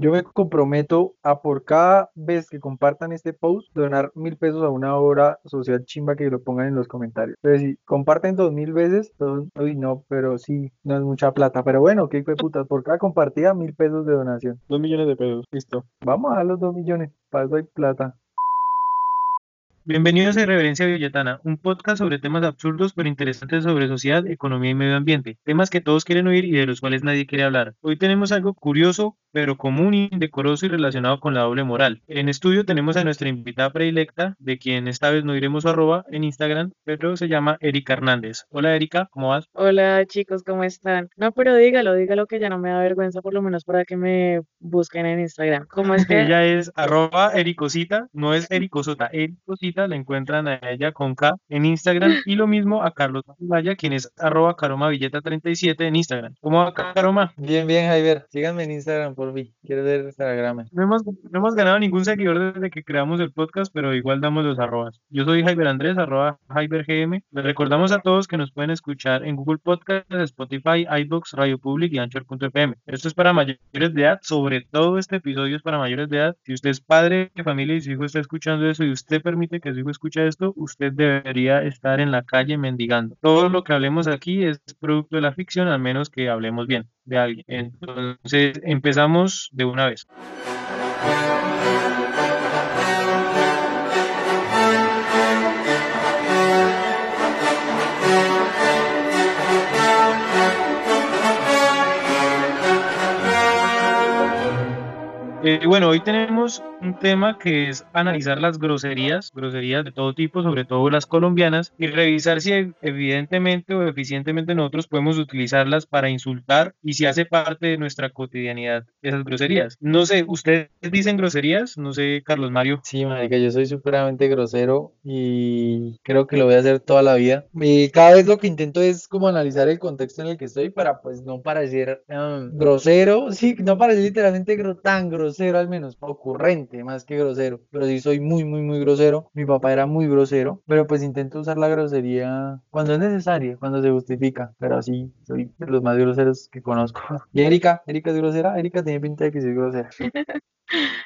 Yo me comprometo a por cada vez que compartan este post, donar mil pesos a una obra social chimba que lo pongan en los comentarios. Entonces, si comparten dos mil veces, uy, no, pero sí, no es mucha plata. Pero bueno, qué hijo de putas, por cada compartida, mil pesos de donación. Dos millones de pesos, listo. Vamos a los dos millones, para eso hay plata. Bienvenidos a Reverencia Villetana, un podcast sobre temas absurdos pero interesantes sobre sociedad, economía y medio ambiente, temas que todos quieren oír y de los cuales nadie quiere hablar. Hoy tenemos algo curioso, pero común, indecoroso y relacionado con la doble moral. En estudio tenemos a nuestra invitada predilecta, de quien esta vez no diremos su arroba en Instagram, pero se llama Erika Hernández. Hola Erika, ¿cómo vas? Hola chicos, ¿cómo están? No, pero dígalo, dígalo que ya no me da vergüenza, por lo menos para que me busquen en Instagram. ¿Cómo es que? ella es arroba ericosita, no es ericosota, ericosita, la encuentran a ella con K en Instagram y lo mismo a Carlos Vaya, quien es arroba caromavilleta37 en Instagram. ¿Cómo va Caroma? Bien, bien Javier, síganme en Instagram por mí, quiero ver Instagram. No hemos, no hemos ganado ningún seguidor desde que creamos el podcast, pero igual damos los arrobas. Yo soy Javier Andrés, arroba GM. Les recordamos a todos que nos pueden escuchar en Google Podcast, Spotify, iBooks, Radio Public y Anchor.fm. Esto es para mayores de edad, sobre todo este episodio es para mayores de edad. Si usted es padre familia y su hijo está escuchando eso y usted permite que su hijo escuche esto, usted debería estar en la calle mendigando. Todo lo que hablemos aquí es producto de la ficción, al menos que hablemos bien de alguien. Entonces, empezamos de una vez. Eh, bueno, hoy tenemos un tema que es analizar las groserías, groserías de todo tipo, sobre todo las colombianas, y revisar si evidentemente o eficientemente nosotros podemos utilizarlas para insultar y si hace parte de nuestra cotidianidad esas groserías. No sé, ¿ustedes dicen groserías? No sé, Carlos Mario. Sí, marica, yo soy supremamente grosero y creo que lo voy a hacer toda la vida. Y cada vez lo que intento es como analizar el contexto en el que estoy para pues no parecer um, grosero, sí, no parecer literalmente tan grosero grosero al menos, ocurrente más que grosero, pero sí soy muy, muy, muy grosero. Mi papá era muy grosero, pero pues intento usar la grosería cuando es necesaria, cuando se justifica, pero así soy de los más groseros que conozco. ¿Y Erika? ¿Erika es grosera? Erika tiene pinta de que soy grosera.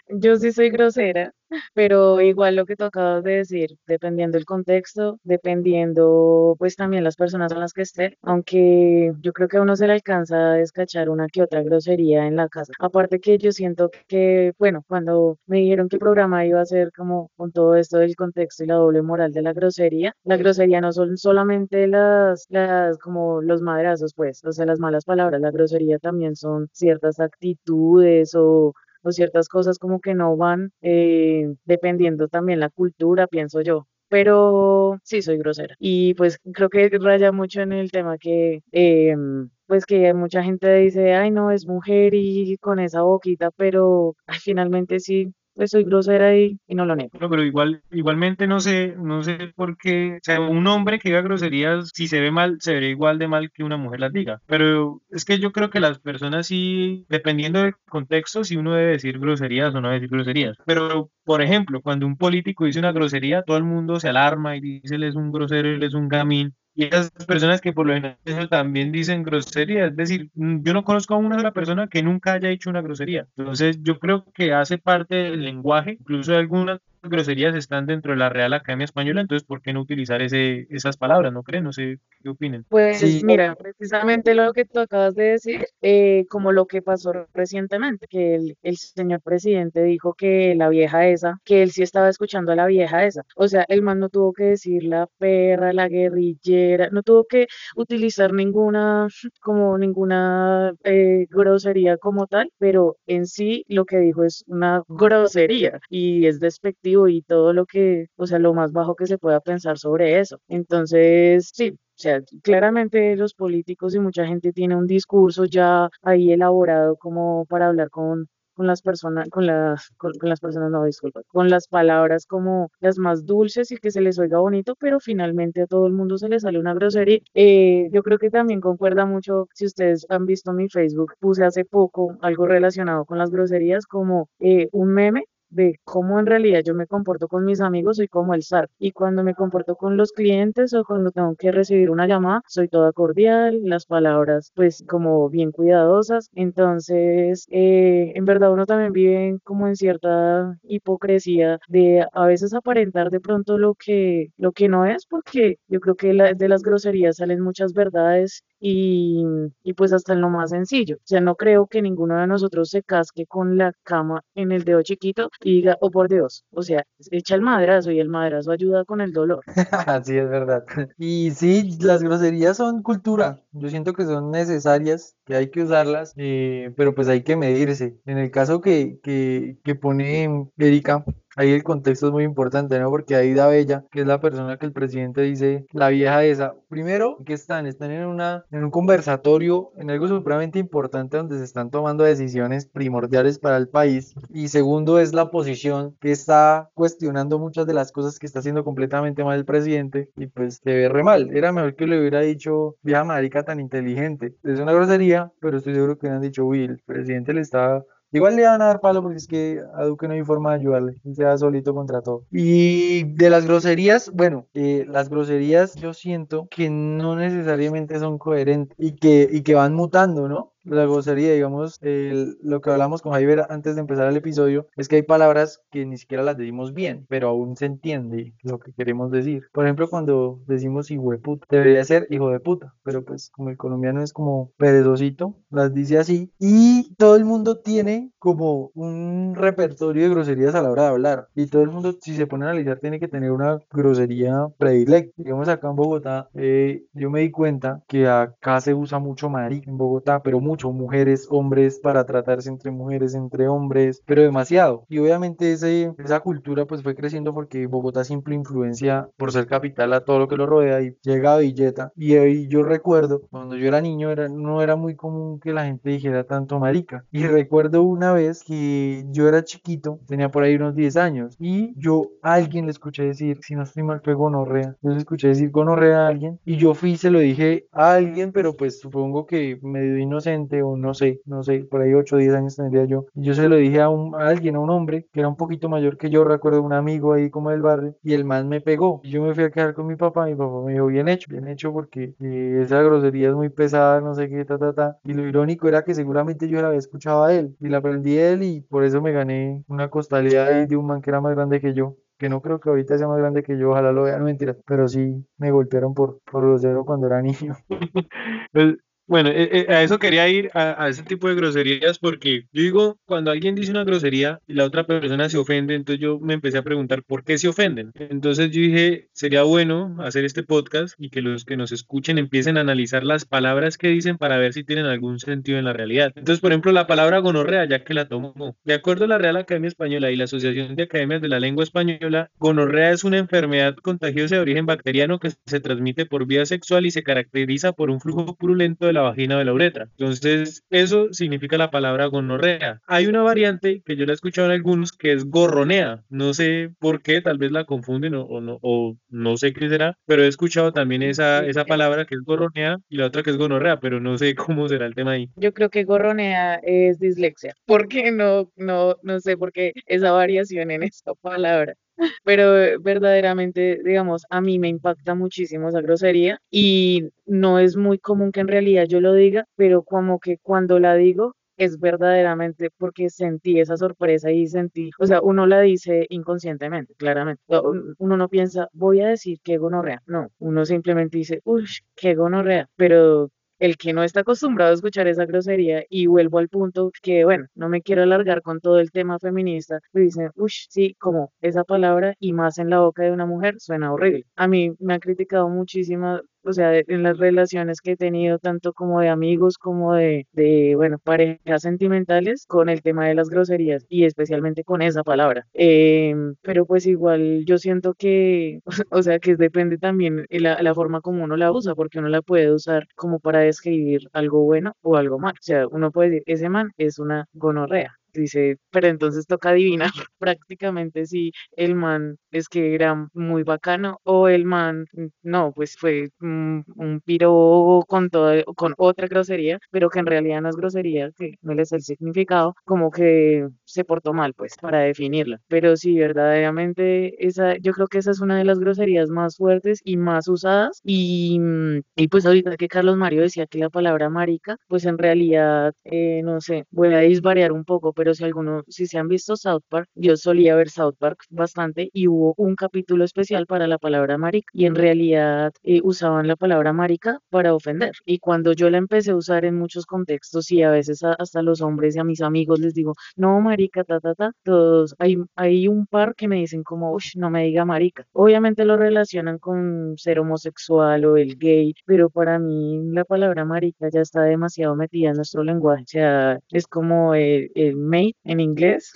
Yo sí soy grosera, pero igual lo que tú acabas de decir, dependiendo el contexto, dependiendo pues también las personas con las que esté, aunque yo creo que a uno se le alcanza a descachar una que otra grosería en la casa. Aparte que yo siento que, bueno, cuando me dijeron que el programa iba a ser como con todo esto del contexto y la doble moral de la grosería, la grosería no son solamente las, las como los madrazos, pues, o sea, las malas palabras, la grosería también son ciertas actitudes o o ciertas cosas como que no van eh, dependiendo también la cultura, pienso yo. Pero sí soy grosera. Y pues creo que raya mucho en el tema que em, pues que mucha gente dice, ay no, es mujer y con esa boquita, pero finalmente sí, pues soy grosera y, no lo niego. No, pero igual, igualmente no sé, no sé por qué, o sea, un hombre que diga groserías, si se ve mal, se ve igual de mal que una mujer las diga. Pero es que yo creo que las personas sí, dependiendo del contexto, si uno debe decir groserías o no decir groserías. Pero, por ejemplo, cuando un político dice una grosería, todo el mundo se alarma y dice él es un grosero, él es un gamín. Y esas personas que por lo general también dicen grosería, es decir, mm, yo no conozco a una sola persona que nunca haya hecho una grosería. Entonces, yo creo que hace parte del lenguaje, incluso algunas groserías están dentro de la Real Academia Española, entonces ¿por qué no utilizar ese, esas palabras? ¿No creen? No sé qué opinen. Pues mira, precisamente lo que tú acabas de decir, eh, como lo que pasó recientemente, que el, el, señor presidente dijo que la vieja esa, que él sí estaba escuchando a la vieja esa. O sea, el man no tuvo que decir la perra, la guerrillera, no tuvo que utilizar ninguna, como ninguna eh, grosería como tal, pero en sí lo que dijo es una grosería y es despectivo y todo lo que, o sea, lo más bajo que se pueda pensar sobre eso. Entonces, sí, o sea, claramente los políticos y mucha gente tiene un discurso ya ahí elaborado como para hablar con, con las personas, con las, con, las personas, no, disculpa, con las palabras como las más dulces y que se les oiga bonito, pero finalmente a todo el mundo se le sale una grosería. Eh, yo creo que también concuerda mucho, si ustedes han visto mi Facebook, puse hace poco algo relacionado con las groserías como eh, un meme de cómo en realidad yo me comporto con mis amigos, soy como el zar. Y cuando me comporto con los clientes o cuando tengo que recibir una llamada, soy toda cordial, las palabras pues como bien cuidadosas. Entonces, eh, en verdad uno también vive como en cierta hipocresía de a veces aparentar de pronto lo que, lo que no es, porque yo creo que de las groserías salen muchas verdades y, y, pues hasta en lo más sencillo. O sea, no creo que ninguno de nosotros se casque con la cama en el dedo chiquito y diga, oh por Dios, o sea, echa el madrazo y el madrazo ayuda con el dolor. Así es verdad. Y sí, las groserías son cultura. Yo siento que son necesarias, que hay que usarlas, eh, pero pues hay que medirse. En el caso que, que, que pone Erika, Ahí el contexto es muy importante, ¿no? Porque ahí da Bella, que es la persona que el presidente dice, la vieja esa. Primero, que están? Están en, una, en un conversatorio, en algo supremamente importante donde se están tomando decisiones primordiales para el país. Y segundo, es la posición que está cuestionando muchas de las cosas que está haciendo completamente mal el presidente. Y pues se ve re mal. Era mejor que le hubiera dicho, vieja marica tan inteligente. Es una grosería, pero estoy seguro que han dicho, uy, el presidente le está Igual le van a dar palo porque es que a Duque no hay forma de ayudarle, se da solito contra todo. Y de las groserías, bueno, eh, las groserías yo siento que no necesariamente son coherentes y que, y que van mutando, ¿no? La grosería, digamos, lo que hablamos con Javier antes de empezar el episodio, es que hay palabras que ni siquiera las decimos bien, pero aún se entiende lo que queremos decir. Por ejemplo, cuando decimos hijo de puta, debería ser hijo de puta, pero pues como el colombiano es como perezosito, las dice así, y todo el mundo tiene como un repertorio de groserías a la hora de hablar, y todo el mundo, si se pone a analizar, tiene que tener una grosería predilecta. Digamos, acá en Bogotá, eh, yo me di cuenta que acá se usa mucho marica en Bogotá, pero mucho mujeres, hombres, para tratarse entre mujeres, entre hombres, pero demasiado. Y obviamente ese, esa cultura pues fue creciendo porque Bogotá siempre influencia por ser capital a todo lo que lo rodea y llega a Villeta. Y ahí yo recuerdo, cuando yo era niño, era, no era muy común que la gente dijera tanto marica. Y recuerdo una vez que yo era chiquito, tenía por ahí unos 10 años, y yo a alguien le escuché decir, si no estoy mal, fue gonorrea. Yo le escuché decir gonorrea a alguien, y yo fui y se lo dije a alguien, pero pues supongo que medio inocente o no sé, no sé, por ahí 8 o 10 años tendría yo. Yo se lo dije a, un, alguien, a un hombre que era un poquito mayor que yo, recuerdo un amigo ahí como del barrio, y el man me pegó. Y yo me fui a quedar con mi papá, mi papá me dijo, bien hecho, bien hecho porque eh, esa grosería es muy pesada, no sé qué, ta, ta, ta. Y lo irónico era que seguramente yo la había escuchado a él, y la aprendí a él, y por eso me gané una costalidad de un man que era más grande que yo que no creo que ahorita sea más grande que yo, ojalá lo vean, no mentira, pero sí me golpearon por, por grosero cuando era niño. Pues, bueno, eh, eh, a eso quería ir, a, ese tipo de groserías, porque yo digo, cuando alguien dice una grosería y la otra persona se ofende, entonces yo me empecé a preguntar por qué se ofenden. Entonces yo dije, sería bueno hacer este podcast y que los que nos escuchen empiecen a analizar las palabras que dicen para ver si tienen algún sentido en la realidad. Entonces, por ejemplo, la palabra gonorrea, ya que la tomo, de acuerdo a la Real Academia Española y la Asociación de Academias de la Lengua Española, gonorrea es una enfermedad contagiosa de origen bacteriano que se transmite por vía sexual y se caracteriza por un flujo purulento de la vagina de la uretra. Entonces, eso significa la palabra gonorrea. Hay una variante que yo la he escuchado en algunos que es gorronea. No sé por qué, tal vez la confunden o, no, o no sé qué será, pero he escuchado también esa, esa palabra que es gorronea y la otra que es gonorrea, pero no sé cómo será el tema ahí. Yo creo que gorronea es dislexia. ¿Por qué no, no, no sé por qué esa variación en esta palabra? Pero verdaderamente, digamos, a mí me impacta muchísimo esa grosería y no es muy común que en realidad yo lo diga, pero como que cuando la digo es verdaderamente porque sentí esa sorpresa y sentí, o sea, uno la dice inconscientemente, claramente. Uno no piensa, voy a decir que gonorrea. No, uno simplemente dice, uy, qué gonorrea, pero el que no está acostumbrado a escuchar esa grosería y vuelvo al punto que, bueno, no me quiero alargar con todo el tema feminista, me dicen, uy, sí, como esa palabra y más en la boca de una mujer suena horrible. A mí me ha criticado muchísimo o sea, en las relaciones que he tenido, tanto como de amigos como de, de, bueno, parejas sentimentales, con el tema de las groserías y especialmente con esa palabra. Em, pero pues igual yo siento que, o sea, que depende también la, la forma como uno la usa, porque uno la puede usar como para describir algo bueno o algo mal. O sea, uno puede decir, ese man es una gonorrea dice, pero entonces toca adivinar prácticamente si el man es que era muy bacano o el man, no, pues fue un, un piro con con otra grosería, pero que en realidad no es grosería, que no le sé el significado, como que se portó mal, pues, para definirla. Pero sí, verdaderamente, esa, yo creo que esa es una de las groserías más fuertes y más usadas. Y, y pues ahorita que Carlos Mario decía que la palabra marica, pues en realidad, eh, no sé, voy a disvariar un poco, pero si alguno, si se han visto South Park, yo solía ver South Park bastante y hubo un capítulo especial para la palabra marica y en realidad eh, usaban la palabra marica para ofender. Y cuando yo la empecé a usar en muchos contextos y a veces a, hasta los hombres y a mis amigos les digo, no, marica, ta, ta, ta, todos, hay, hay un par que me dicen como, uff, no me diga marica. Obviamente lo relacionan con ser homosexual o el gay, pero para mí la palabra marica ya está demasiado metida en nuestro lenguaje, o sea, es como el, el en inglés,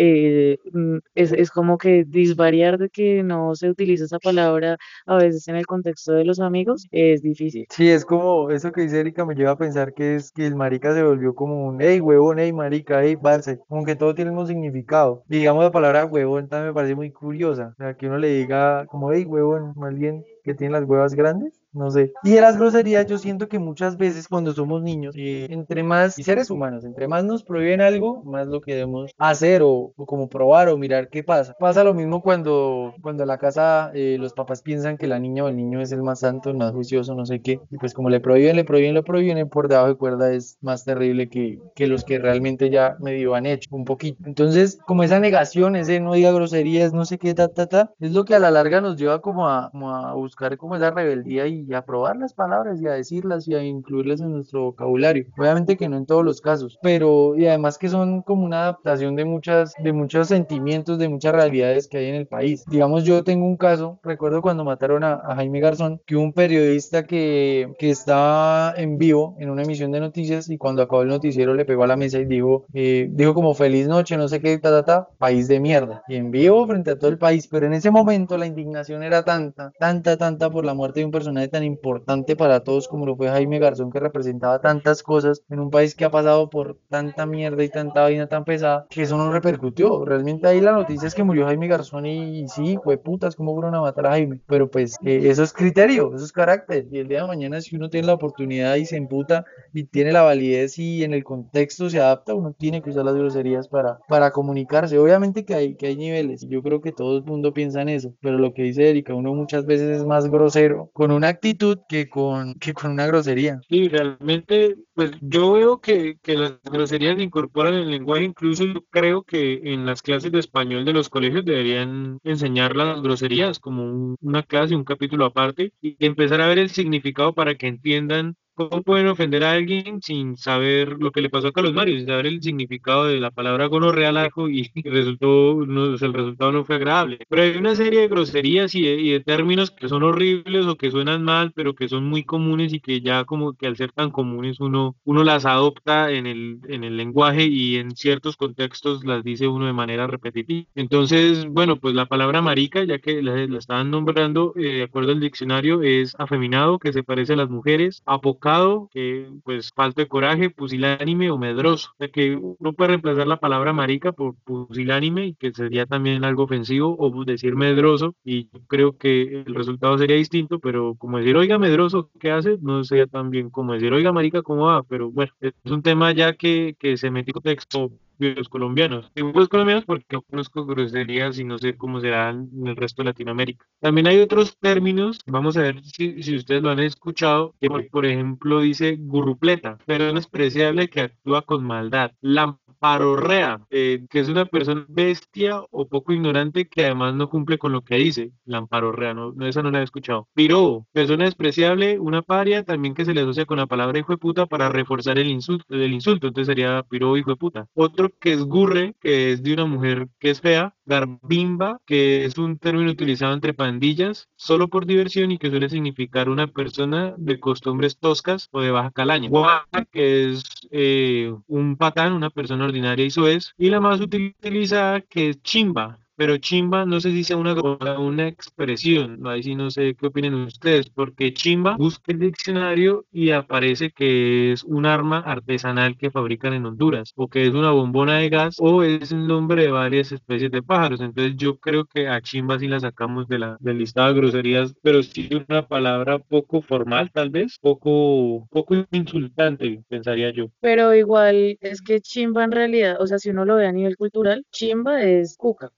eh, mm, es, es, como que disvariar de que no se utiliza esa palabra a veces en el contexto de los amigos es difícil. Sí, es como eso que dice Erika me lleva a pensar que es que el marica se volvió como un hey huevón, hey marica, hey parce, como que todo tiene un significado. Digamos la palabra huevón también me parece muy curiosa, o sea, que uno le diga como hey huevón, más bien que tiene las huevas grandes, no sé. Y de las groserías yo siento que muchas veces cuando somos niños, eh, entre más y seres humanos, entre más nos prohíben algo, más lo queremos hacer o, o, como probar o mirar qué pasa. Pasa lo mismo cuando, cuando en la casa eh, los papás piensan que la niña o el niño es el más santo, el más juicioso, no sé qué. Y pues como le prohíben, le prohíben, le prohíben, por debajo de cuerda es más terrible que, que los que realmente ya medio han hecho un poquito. Entonces, como esa negación, ese no diga groserías, no sé qué, ta, ta, ta, es lo que a la larga nos lleva como a, como a buscar como esa rebeldía y a probar las palabras y a decirlas y a incluirlas en nuestro vocabulario. Obviamente que no en todos los casos, pero y además que son como una adaptación de muchas de muchos sentimientos, de muchas realidades que hay en el país. Digamos, yo tengo un caso, recuerdo cuando mataron a, a Jaime Garzón, que un periodista que, que estaba en vivo en una emisión de noticias y cuando acabó el noticiero le pegó a la mesa y dijo, eh, dijo como feliz noche, no sé qué, ta, ta, ta, país de mierda. Y en vivo frente a todo el país, pero en ese momento la indignación era tanta, tanta, tanta por la muerte de un personaje tan importante para todos como lo fue Jaime Garzón, que representaba tantas cosas en un país que ha pasado por tanta mierda y tanta vaina tan pesada, que eso no repercutió. Realmente ahí la noticia es que murió Jaime Garzón y, y sí, fue putas, ¿cómo fueron a matar a Jaime? Pero pues eh, eso es criterio, eso es carácter. Y el día de mañana, si uno tiene la oportunidad y se emputa y tiene la validez y en el contexto se adapta, uno tiene que usar las groserías para, para comunicarse. Obviamente que hay, que hay niveles, yo creo que todo el mundo piensa en eso, pero lo que dice Erika, uno muchas veces es más grosero con una actitud que con, que con una grosería. Sí, realmente, pues yo veo que, que las groserías se incorporan el lenguaje, incluso yo creo que en las clases de español de los colegios deberían enseñar las groserías como un, una clase, un capítulo aparte, y empezar a ver el significado para que entiendan ¿Cómo pueden ofender a alguien sin saber lo que le pasó a Carlos Mario, sin saber el significado de la palabra gonorrea al y resultó, no, el resultado no fue agradable? Pero hay una serie de groserías y de, y de, términos que son horribles o que suenan mal, pero que son muy comunes y que ya como que al ser tan comunes uno, uno las adopta en el, en el lenguaje y en ciertos contextos las dice uno de manera repetitiva. Entonces, bueno, pues la palabra marica, ya que la, la estaban nombrando, eh, de acuerdo al diccionario, es afeminado, que se parece a las mujeres, que pues falta de coraje, pusilánime o medroso. O sea que uno puede reemplazar la palabra marica por pusilánime y que sería también algo ofensivo o decir medroso y yo creo que el resultado sería distinto, pero como decir oiga medroso, ¿qué hace? No sería tan bien como decir oiga marica, ¿cómo va? Pero bueno, es un tema ya que, que se metió en contexto los colombianos. Digo los colombianos porque no conozco groserías y no sé cómo serán en el resto de Latinoamérica. También hay otros términos, vamos a ver si, si ustedes lo han escuchado, que por, por ejemplo dice gurrupleta, persona despreciable que actúa con maldad. Lamparorrea, eh, que es una persona bestia o poco ignorante que además no cumple con lo que dice. Lamparorrea, no, no esa no la he escuchado. Piro, persona despreciable, una paria, también que se le asocia con la palabra hijo de puta para reforzar el insulto, el insulto. entonces sería piro hijo de puta. Otro que es gurre, que es de una mujer que es fea, garbimba, que es un término utilizado entre pandillas, solo por diversión y que suele significar una persona de costumbres toscas o de baja calaña. Guaca, que es eh, un patán, una persona ordinaria y soez, y la más utilizada que es chimba, pero chimba no sé si sea una, una expresión, ahí sí no sé qué opinen ustedes, porque chimba busca el diccionario y aparece que es un arma artesanal que fabrican en Honduras, o que es una bombona de gas, o es el nombre de varias especies de pájaros. Entonces yo creo que a chimba sí la sacamos de la, del listado de groserías, pero sí una palabra poco formal, tal vez, poco, poco insultante, pensaría yo. Pero igual es que chimba en realidad, o sea, si uno lo ve a nivel cultural, chimba es cuca.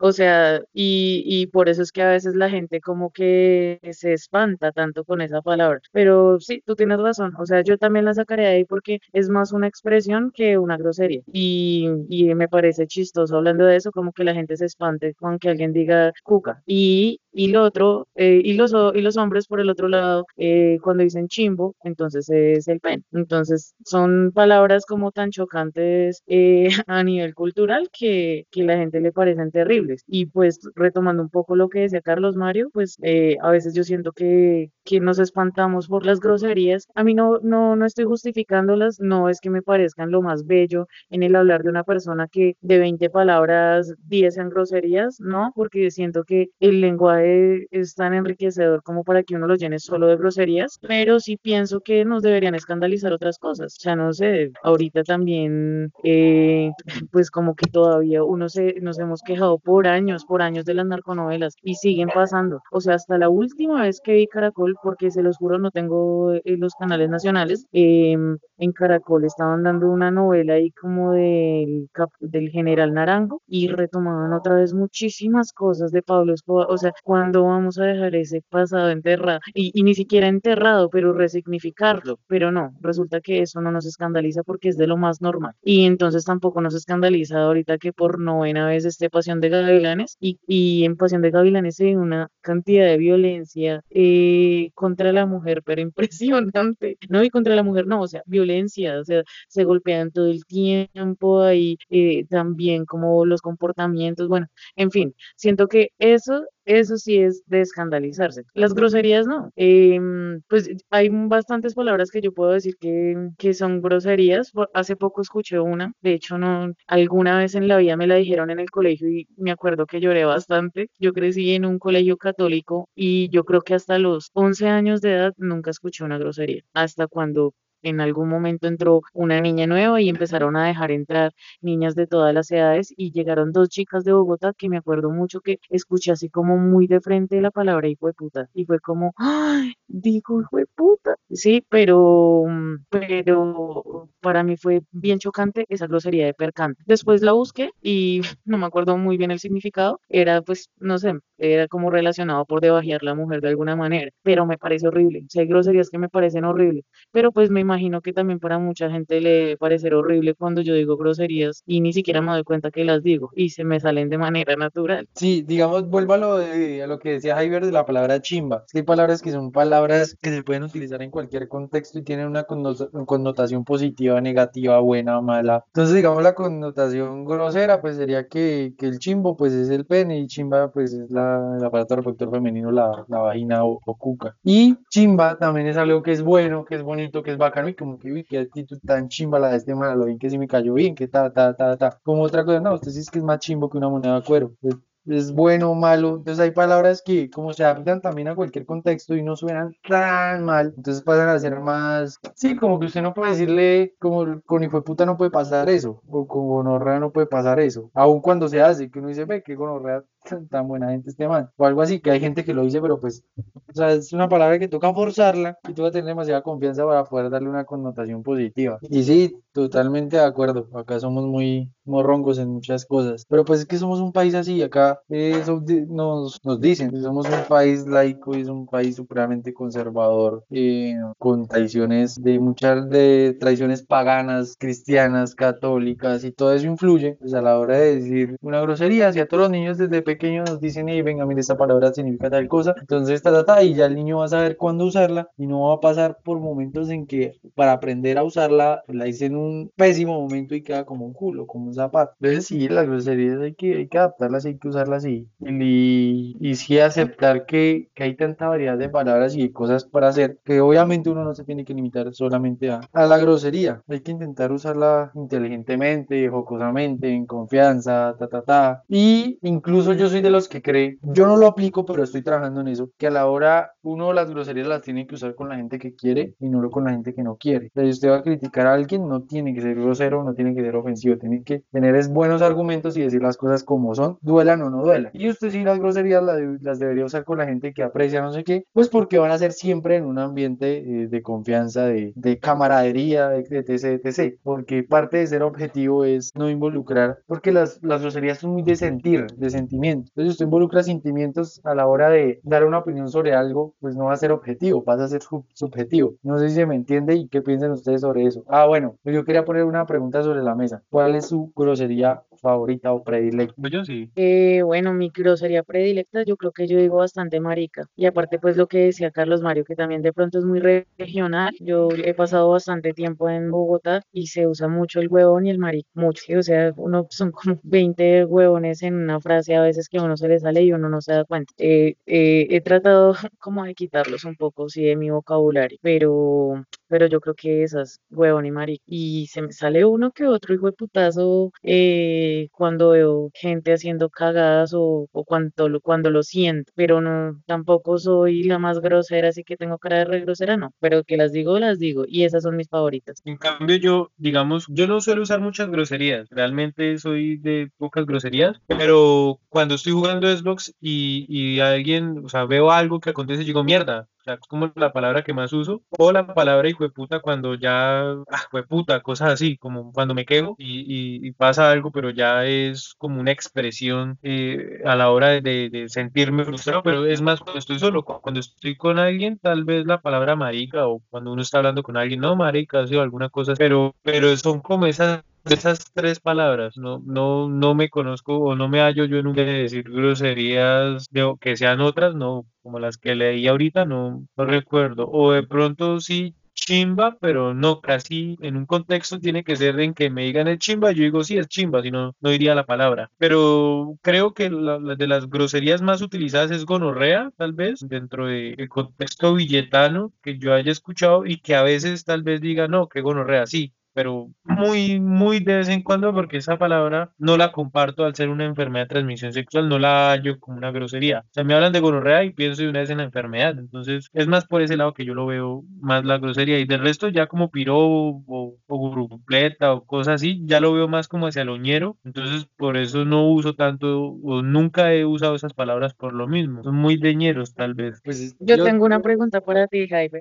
O sea, y, y por eso es que a veces la gente como que se espanta tanto con esa palabra. Pero sí, tú tienes razón. O sea, yo también la sacaré de ahí porque es más una expresión que una grosería. Y, y me parece chistoso hablando de eso, como que la gente se espante con que alguien diga cuca. Y, y lo otro, eh, y, los, y los hombres por el otro lado, eh, cuando dicen chimbo, entonces es el pen. Entonces son palabras como tan chocantes eh, a nivel cultural que, que la gente le parecen terribles. Y pues retomando un poco lo que decía Carlos Mario, pues eh, a veces yo siento que, que nos espantamos por las groserías. A mí no, no, no estoy justificándolas, no es que me parezcan lo más bello en el hablar de una persona que de 20 palabras 10 sean groserías, no, porque siento que el lenguaje es tan enriquecedor como para que uno lo llene solo de groserías, pero sí pienso que nos deberían escandalizar otras cosas. O sea, no sé, ahorita también, eh, pues como que todavía uno se, nos hemos quejado por años, por años de las narconovelas y siguen pasando. O sea, hasta la última vez que vi Caracol, porque se los juro no tengo eh, los canales nacionales, em, en Caracol estaban dando una novela ahí como del, del general Naranjo y retomaban otra vez muchísimas cosas de Pablo Escobar. O sea, ¿cuándo vamos a dejar ese pasado enterrado? Y, y ni siquiera enterrado, pero resignificarlo. Pero no, resulta que eso no nos escandaliza porque es de lo más normal. Y entonces tampoco nos escandaliza ahorita que por novena vez esté Pasión de Gavilanes y, y en Pasión de Gavilanes hay una cantidad de violencia eh, contra la mujer, pero impresionante, ¿no? Y contra la mujer, no, o sea, violencia, o sea, se golpean todo el tiempo, ahí eh, también como los comportamientos, bueno, en fin, siento que eso eso sí es de escandalizarse. Las groserías no. Em, pues hay bastantes palabras que yo puedo decir que, que son groserías. Hace poco escuché una, de hecho no, alguna vez en la vida me la dijeron en el colegio y me acuerdo que lloré bastante. Yo crecí en un colegio católico y yo creo que hasta los 11 años de edad nunca escuché una grosería. Hasta cuando en algún momento entró una niña nueva y empezaron a dejar entrar niñas de todas las edades y llegaron dos chicas de Bogotá que me acuerdo mucho que escuché así como muy de frente la palabra hijo de puta y fue como, ¡ay! Dijo hijo de puta. Sí, pero, pero para mí fue bien chocante esa grosería de percante. Después la busqué y no me acuerdo muy bien el significado. Era pues, no sé, era como relacionado por debajear la mujer de alguna manera, pero me parece horrible. O hay groserías que me parecen horribles, pero pues me imagino que también para mucha gente le debe parecer horrible cuando yo digo groserías y ni siquiera me doy cuenta que las digo y se me salen de manera natural. Sí, digamos, vuelvo a lo, de, a lo que decía Javier de la palabra chimba. hay palabras que son palabras que se pueden utilizar en cualquier contexto y tienen una connotación positiva, negativa, buena, mala. Entonces, digamos, la connotación grosera, pues sería que, que el chimbo, pues es el pene y chimba, pues es la, el aparato reproductor femenino, la, la vagina o, o, cuca. Y chimba también es algo que es bueno, que es bonito, que es bacano y como que, uy, qué actitud tan chimba la de este man, lo bien que sí me cayó bien, que ta, ta, ta, ta. Como otra cosa, no, usted sí es que es más chimbo que una moneda de cuero. Es bueno o malo. Entonces hay palabras que como se adaptan también a cualquier contexto y no suenan tan mal, entonces pasan a ser más, sí, como que usted no puede decirle, como con hijo de puta no puede pasar eso, o con gonorrea no puede pasar eso, aun cuando se hace, que uno dice, ve, que gonorrea tan buena gente este man, o algo así, que hay gente que lo dice, pero pues, o sea, es una palabra que toca forzarla y tú vas a tener demasiada confianza para poder darle una connotación positiva. Y sí, totalmente de acuerdo, acá somos muy morrongos en muchas cosas, pero pues es que somos un país así, acá eso nos, nos dicen, somos un país laico y es un país supremamente conservador, eh, con tradiciones de muchas de tradiciones paganas, cristianas, católicas y todo eso influye pues a la hora de decir una grosería, si a todos los niños desde pequeños nos dicen, y venga, mire, esta palabra significa tal cosa, entonces, ta, ta, ta, y ya el niño va a saber cuándo usarla y no va a pasar por momentos en que para aprender a usarla la hice en un pésimo momento y queda como un culo, como un zapato. Entonces sí, las groserías hay que, hay que adaptarlas, hay que usarlas y, y, y sí aceptar que, que hay tanta variedad de palabras y de cosas para hacer que obviamente uno no se tiene que limitar solamente a, a la grosería. Hay que intentar usarla inteligentemente, jocosamente, en confianza, ta, ta, ta. Y incluso yo soy de los que cree, yo no lo aplico, pero estoy trabajando en eso, que a la hora uno las groserías las tiene que usar con la gente que quiere y no con la gente que no quiere. si usted va a criticar a alguien, no tiene que ser grosero, no tiene que ser ofensivo, tiene que tener buenos argumentos y decir las cosas como son, duelan o no duelan. Y usted sí las groserías las, debería usar con la gente que aprecia no sé qué, pues porque van a ser siempre en un ambiente eh, de confianza, de, de camaradería, de, etc. Porque parte de ser objetivo es no involucrar, porque las, las groserías son muy de sentir, de sentimientos. Entonces, si usted involucra sentimientos a la hora de dar una opinión sobre algo, pues no va a ser objetivo, pasa a ser subjetivo. No sé si se me entiende y qué piensan ustedes sobre eso. Ah, bueno, pues yo quería poner una pregunta sobre la mesa. ¿Cuál es su grosería favorita o predilecta? Pues yo sí. Eh, bueno, mi grosería predilecta, yo creo que yo digo bastante marica. Y aparte, pues lo que decía Carlos Mario, que también de pronto es muy regional. Yo he pasado bastante tiempo en Bogotá y se usa mucho el huevón y el marica. Mucho. O sea, uno son como 20 huevones en una frase a veces que uno se le sale y uno no se da cuenta. Eh, eh, he tratado como de quitarlos un poco, sí, de mi vocabulario, pero pero yo creo que esas, huevón y marica. Y se me sale uno que otro hijo de putazo eh, cuando veo gente haciendo cagadas o, o cuando, lo, cuando lo siento, pero no, tampoco soy la más grosera, así que tengo cara de re grosera, no, pero que las digo, las digo, y esas son mis favoritas. En cambio, yo, digamos, yo no suelo usar muchas groserías, realmente soy de pocas groserías, pero cuando estoy jugando Xbox y, y alguien, o sea, veo algo que acontece, digo, mierda, sea, es como la palabra que más uso, o la palabra hijo de puta cuando ya, ah, puta, cosas así, como cuando me quejo y, pasa algo, pero ya es como una expresión eh, a la hora de, sentirme frustrado, pero es más cuando estoy solo, cuando estoy con alguien, tal vez la palabra marica, o cuando uno está hablando con alguien, no marica, o alguna cosa, pero, pero son como esas esas tres palabras, no, no, no me conozco o no me hallo yo un de decir groserías que sean otras, no, como las que leí ahorita, no, no recuerdo. O de pronto sí chimba, pero no, casi en un contexto tiene que ser en que me digan el chimba, yo digo sí es chimba, si no, no diría la palabra. Pero creo que la, de las groserías más utilizadas es gonorrea, tal vez, dentro del contexto billetano que yo haya escuchado y que a veces tal vez diga, no, que gonorrea, sí, pero muy, muy de vez en cuando, porque esa palabra no la comparto al ser una enfermedad de transmisión sexual, no la hallo como una grosería. O sea, me hablan de gonorrea y pienso de una vez en la enfermedad, entonces es más por ese lado que yo lo veo más la grosería, y del resto ya como piro o, o grupleta o cosas así, ya lo veo más como hacia el oñero, entonces por eso no uso tanto, o nunca he usado esas palabras por lo mismo, son muy deñeros tal vez. Pues yo, tengo una pregunta para ti, Jaime.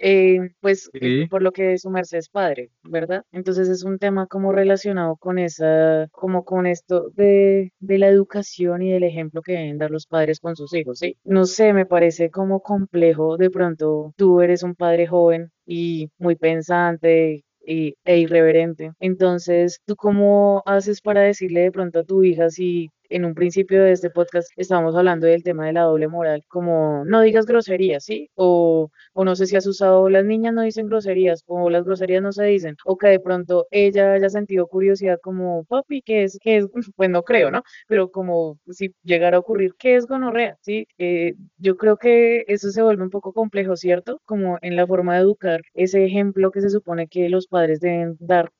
Eh, pues por lo que su merced es padre, ¿verdad? Entonces es un tema como relacionado con esa, como con esto de, de la educación y del ejemplo que deben dar los padres con sus hijos. No sé, me parece como complejo, de pronto tú eres un padre joven y muy pensante, y, e irreverente. Entonces, ¿tú cómo haces para decirle de pronto a tu hija si en un principio de este podcast estábamos hablando del tema de la doble moral, como no digas groserías, ¿sí? O, o no sé si has usado, las niñas no dicen groserías, o las groserías no se dicen, o que de pronto ella haya sentido curiosidad como, papi, ¿qué es? ¿Qué es? Pues no creo, ¿no? Pero como si llegara a ocurrir, ¿qué es gonorrea? ¿Sí? Eh, yo creo que eso se vuelve un poco complejo, ¿cierto? Como en la forma de educar ese ejemplo que se supone que los padres deben dar,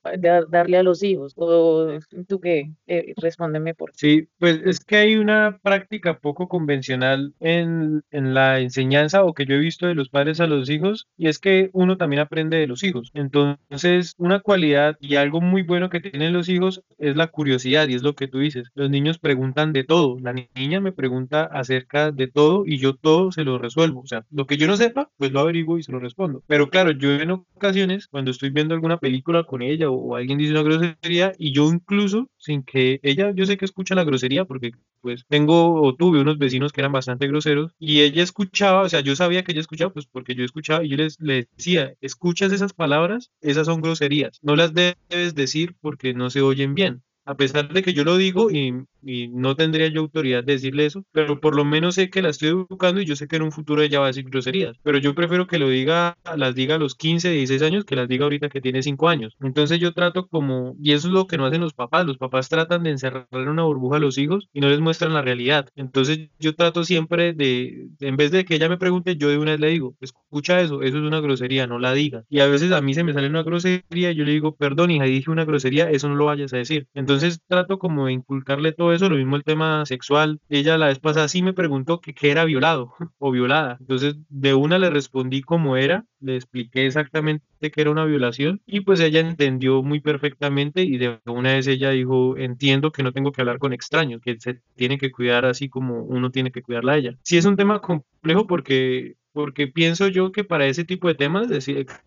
darle a los hijos. O tú qué, eh, respóndeme por Sí, pues es que hay una práctica poco convencional en, en, la enseñanza o que yo he visto de los padres a los hijos y es que uno también aprende de los hijos. Entonces, una cualidad y algo muy bueno que tienen los hijos es la curiosidad y es lo que tú dices. Los niños preguntan de todo. La niña me pregunta acerca de todo y yo todo se lo resuelvo. O sea, lo que yo no sepa, pues lo averiguo y se lo respondo. Pero claro, yo en ocasiones, cuando estoy viendo alguna película con ella o, alguien dice una grosería y yo incluso, sin que ella, yo sé que escucha la grosería, porque pues tengo o tuve unos vecinos que eran bastante groseros y ella escuchaba, o sea, yo sabía que ella escuchaba, pues porque yo escuchaba y yo les, les decía, escuchas esas palabras, esas son groserías, no las debes decir porque no se oyen bien a pesar de que yo lo digo y y no tendría yo autoridad de decirle eso, pero por lo menos sé que la estoy educando y yo sé que en un futuro ella va a decir groserías, pero yo prefiero que lo diga, las diga a los 15, 16 años que las diga ahorita que tiene 5 años. Entonces yo trato como, y eso es lo que no hacen los papás, los papás tratan de encerrar en una burbuja a los hijos y no les muestran la realidad. Entonces yo trato siempre de, en vez de que ella me pregunte, yo de una vez le digo, escucha eso, eso es una grosería, no la diga. Y a veces a mí se me sale una grosería y yo le digo, perdón hija, dije una grosería, eso no lo vayas a decir. Entonces trato como de inculcarle todo eso, lo mismo el tema sexual. Ella la vez pasada sí me preguntó que, que era violado o violada. Entonces de una le respondí como era, le expliqué exactamente que era una violación y pues ella entendió muy perfectamente y de una vez ella dijo, entiendo que no tengo que hablar con extraños, que se tiene que cuidar así como uno tiene que cuidarla a ella. Sí es un tema complejo porque porque pienso yo que para ese tipo de temas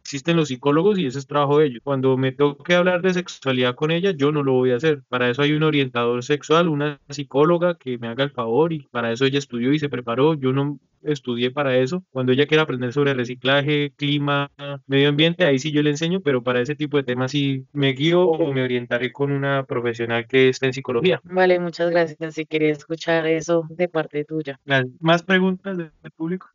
existen los psicólogos y ese es trabajo de ellos. Cuando me toque hablar de sexualidad con ella, yo no lo voy a hacer. Para eso hay un orientador sexual, una psicóloga que me haga el favor y para eso ella estudió y se preparó. Yo no estudié para eso. Cuando ella quiera aprender sobre reciclaje, clima, medio ambiente, ahí sí yo le enseño, pero para ese tipo de temas sí me guío o me orientaré con una profesional que está en psicología. Vale, muchas gracias. Si quería escuchar eso de parte tuya. ¿Más preguntas del público?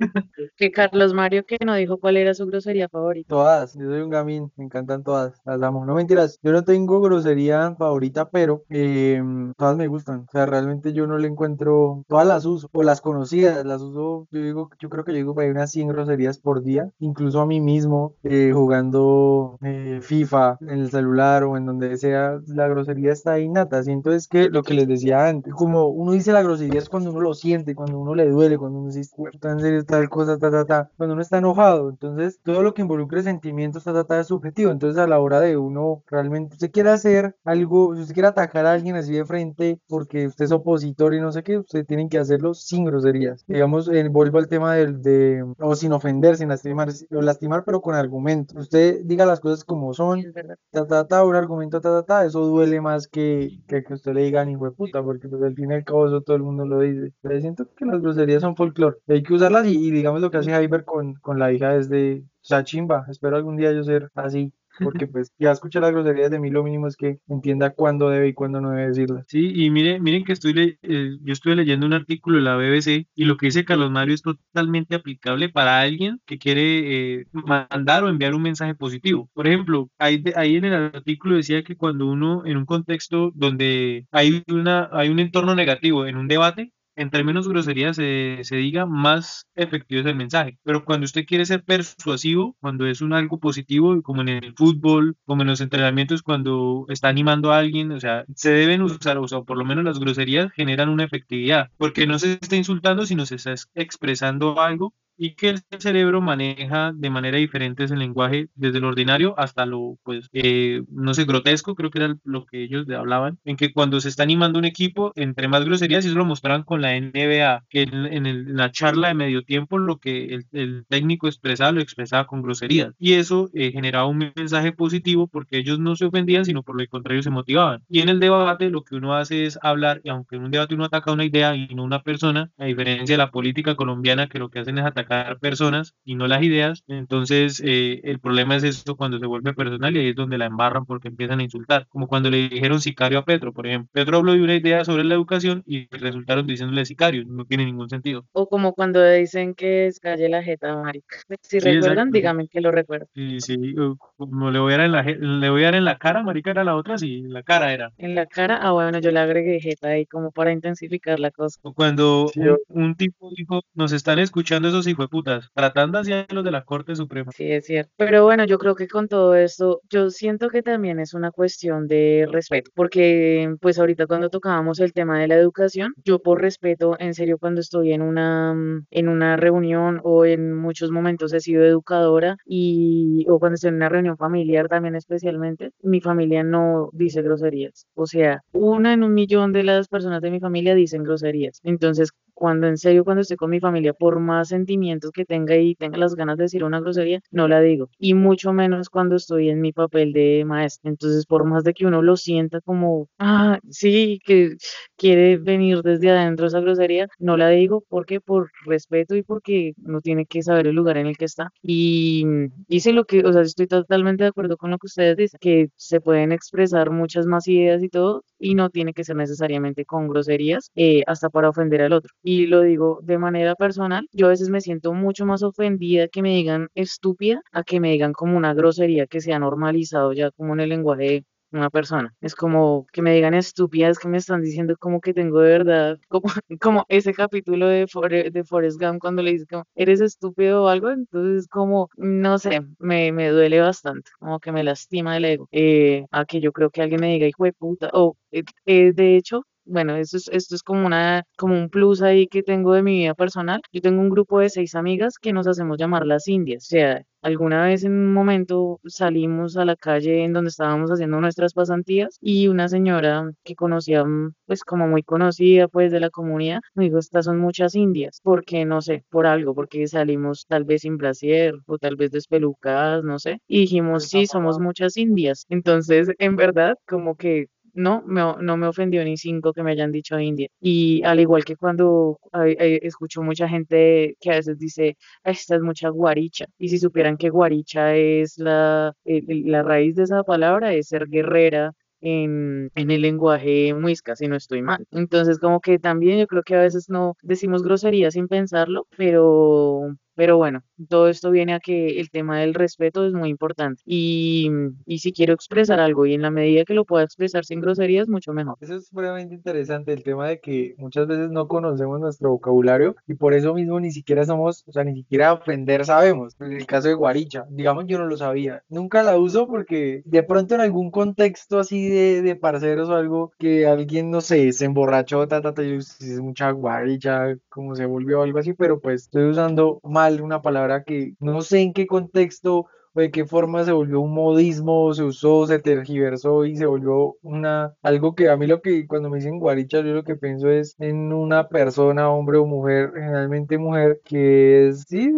que Carlos Mario que no dijo cuál era su grosería favorita. Todas, yo soy un gamín, me encantan todas, las amo. No mentiras, yo no tengo grosería favorita, pero eh, todas me gustan. O sea, realmente yo no le encuentro, todas las uso, o las conocidas, las uso yo digo, yo creo que yo digo hay unas 100 groserías por día, incluso a mí mismo, eh, jugando eh, FIFA en el celular o en donde sea, la grosería está innata. Siento es que lo que les decía antes, como uno dice la grosería es cuando uno lo siente, cuando uno le duele, cuando uno dice, en serio tal cosa, ta, ta, ta, cuando uno está enojado. Entonces, todo lo que involucre sentimientos, ta, ta, ta, es subjetivo. Entonces, a la hora de uno realmente, usted quiere hacer algo, si usted quiere atacar a alguien así de frente porque usted es opositor y no sé qué, usted tiene que hacerlo sin groserías. Digamos, en vuelvo al tema del, de, o sin ofender, sin lastimar, o lastimar, pero con argumentos. Usted diga las cosas como son, ta, ta, ta, un argumento, ta, ta, ta, eso duele más que que, que usted le diga ni puta, porque pues al fin y al cabo eso todo el mundo lo dice. Pero siento que las groserías son folclore, hay que usarlas y, digamos lo que hace Hyper con, con la hija es de, sea, chimba, espero algún día yo ser así porque pues ya escuché las groserías de mí, lo mínimo es que entienda cuándo debe y cuándo no debe decirlas. Sí, y miren, miren que estoy eh, yo estuve leyendo un artículo de la BBC y lo que dice Carlos Mario es totalmente aplicable para alguien que quiere eh, mandar o enviar un mensaje positivo. Por ejemplo, ahí, ahí en el artículo decía que cuando uno en un contexto donde hay, una, hay un entorno negativo en un debate, entre menos groserías se, se, diga, más efectivo es el mensaje. Pero cuando usted quiere ser persuasivo, cuando es un algo positivo, como en el fútbol, como en los entrenamientos, cuando está animando a alguien, o sea, se deben usar, o sea, por lo menos las groserías generan una efectividad, porque no se está insultando, sino se está expresando algo y que el cerebro maneja de manera diferente ese lenguaje desde lo ordinario hasta lo, pues, eh, no sé, grotesco, creo que era lo que ellos hablaban, en que cuando se está animando un equipo, entre más groserías, y eso lo mostraban con la NBA, que en, la charla de medio tiempo lo que el, técnico expresaba, lo expresaba con groserías, y eso eh, generaba un mensaje positivo porque ellos no se ofendían, sino por lo contrario se motivaban. Y en el debate lo que uno hace es hablar, y aunque en un debate uno ataca una idea y no una persona, a diferencia de la política colombiana que lo que hacen es atacar personas y no las ideas. Entonces, eh, el problema es eso cuando se vuelve personal y ahí es donde la embarran porque empiezan a insultar. Como cuando le dijeron sicario a Petro, por ejemplo. Petro habló de una idea sobre la educación y resultaron diciéndole sicario. No tiene ningún sentido. O como cuando dicen que es calle la jeta, marica. Si recuerdan, díganme que lo recuerdo. Sí, sí. Como le voy a dar en la, le voy a dar en la cara, marica era la otra, sí, en la cara era. En la cara, ah, bueno, yo le agregué jeta ahí como para intensificar la cosa. O cuando un, tipo dijo, nos están escuchando esos hijos putas, tratando hacia los de la Corte Suprema. Sí, es cierto. Pero bueno, yo creo que con todo esto, yo siento que también es una cuestión de respeto, porque pues ahorita cuando tocábamos el tema de la educación, yo por respeto, en serio, cuando estoy en una, en una reunión o en muchos momentos he sido educadora y, o cuando estoy en una reunión familiar también especialmente, mi familia no dice groserías. O sea, una en un millón de las personas de mi familia dicen groserías. Entonces, cuando en serio, cuando estoy con mi familia, por más sentimientos que tenga y tenga las ganas de decir una grosería, no la digo. Y mucho menos cuando estoy en mi papel de maestra. Entonces, por más de que uno lo sienta como, ah, sí, que quiere venir desde adentro esa grosería, no la digo porque por respeto y porque no tiene que saber el lugar en el que está. Y hice lo que, o sea, estoy totalmente de acuerdo con lo que ustedes dicen, que se pueden expresar muchas más ideas y todo, y no tiene que ser necesariamente con groserías eh, hasta para ofender al otro. Y lo digo de manera personal, yo a veces me siento mucho más ofendida que me digan estúpida a que me digan como una grosería que se ha normalizado ya como en el lenguaje una persona. Es como que me digan estúpidas que me están diciendo como que tengo de verdad, como, como ese capítulo de, de Forrest Gump cuando le dice como, eres estúpido o algo, entonces como, no sé, me, me duele bastante, como que me lastima el ego, eh, a que yo creo que alguien me diga, hijo de puta, o eh, eh, de hecho, bueno, esto es, esto es como una, como un plus ahí que tengo de mi vida personal. Yo tengo un grupo de seis amigas que nos hacemos llamar las indias. O sea, alguna vez en un momento salimos a la calle en donde estábamos haciendo nuestras pasantías y una señora que conocía, pues como muy conocida pues de la comunidad, me dijo, estas son muchas indias, porque no sé, por algo, porque salimos tal vez sin brasier o tal vez despelucadas, no sé. Y dijimos, sí, somos muchas indias. Entonces, en verdad, como que no, no me ofendió ni cinco que me hayan dicho India. Y al igual que cuando escucho mucha gente que a veces dice, esta es mucha guaricha. Y si supieran que guaricha es la, la raíz de esa palabra, es ser guerrera, en, en, el lenguaje muisca, si no estoy mal. Entonces, como que también yo creo que a veces no decimos grosería sin pensarlo, pero, pero bueno, todo esto viene a que el tema del respeto es muy importante. Y, y, si quiero expresar algo y en la medida que lo pueda expresar sin groserías, mucho mejor. Eso es realmente interesante, el tema de que muchas veces no conocemos nuestro vocabulario y por eso mismo ni siquiera somos, o sea, ni siquiera ofender sabemos. En el caso de guaricha, digamos, yo no lo sabía. Nunca la uso porque de pronto en algún contexto así de, de parceros o algo que alguien, no sé, se emborrachó, ta, ta, ta, yo, es mucha guaricha, como se volvió algo así, pero pues estoy usando una palabra que no sé en qué contexto o de qué forma se volvió un modismo, se usó, se tergiversó y se volvió una algo que a mí lo que cuando me dicen guaricha yo lo que pienso es en una persona, hombre o mujer, generalmente mujer, que es sí,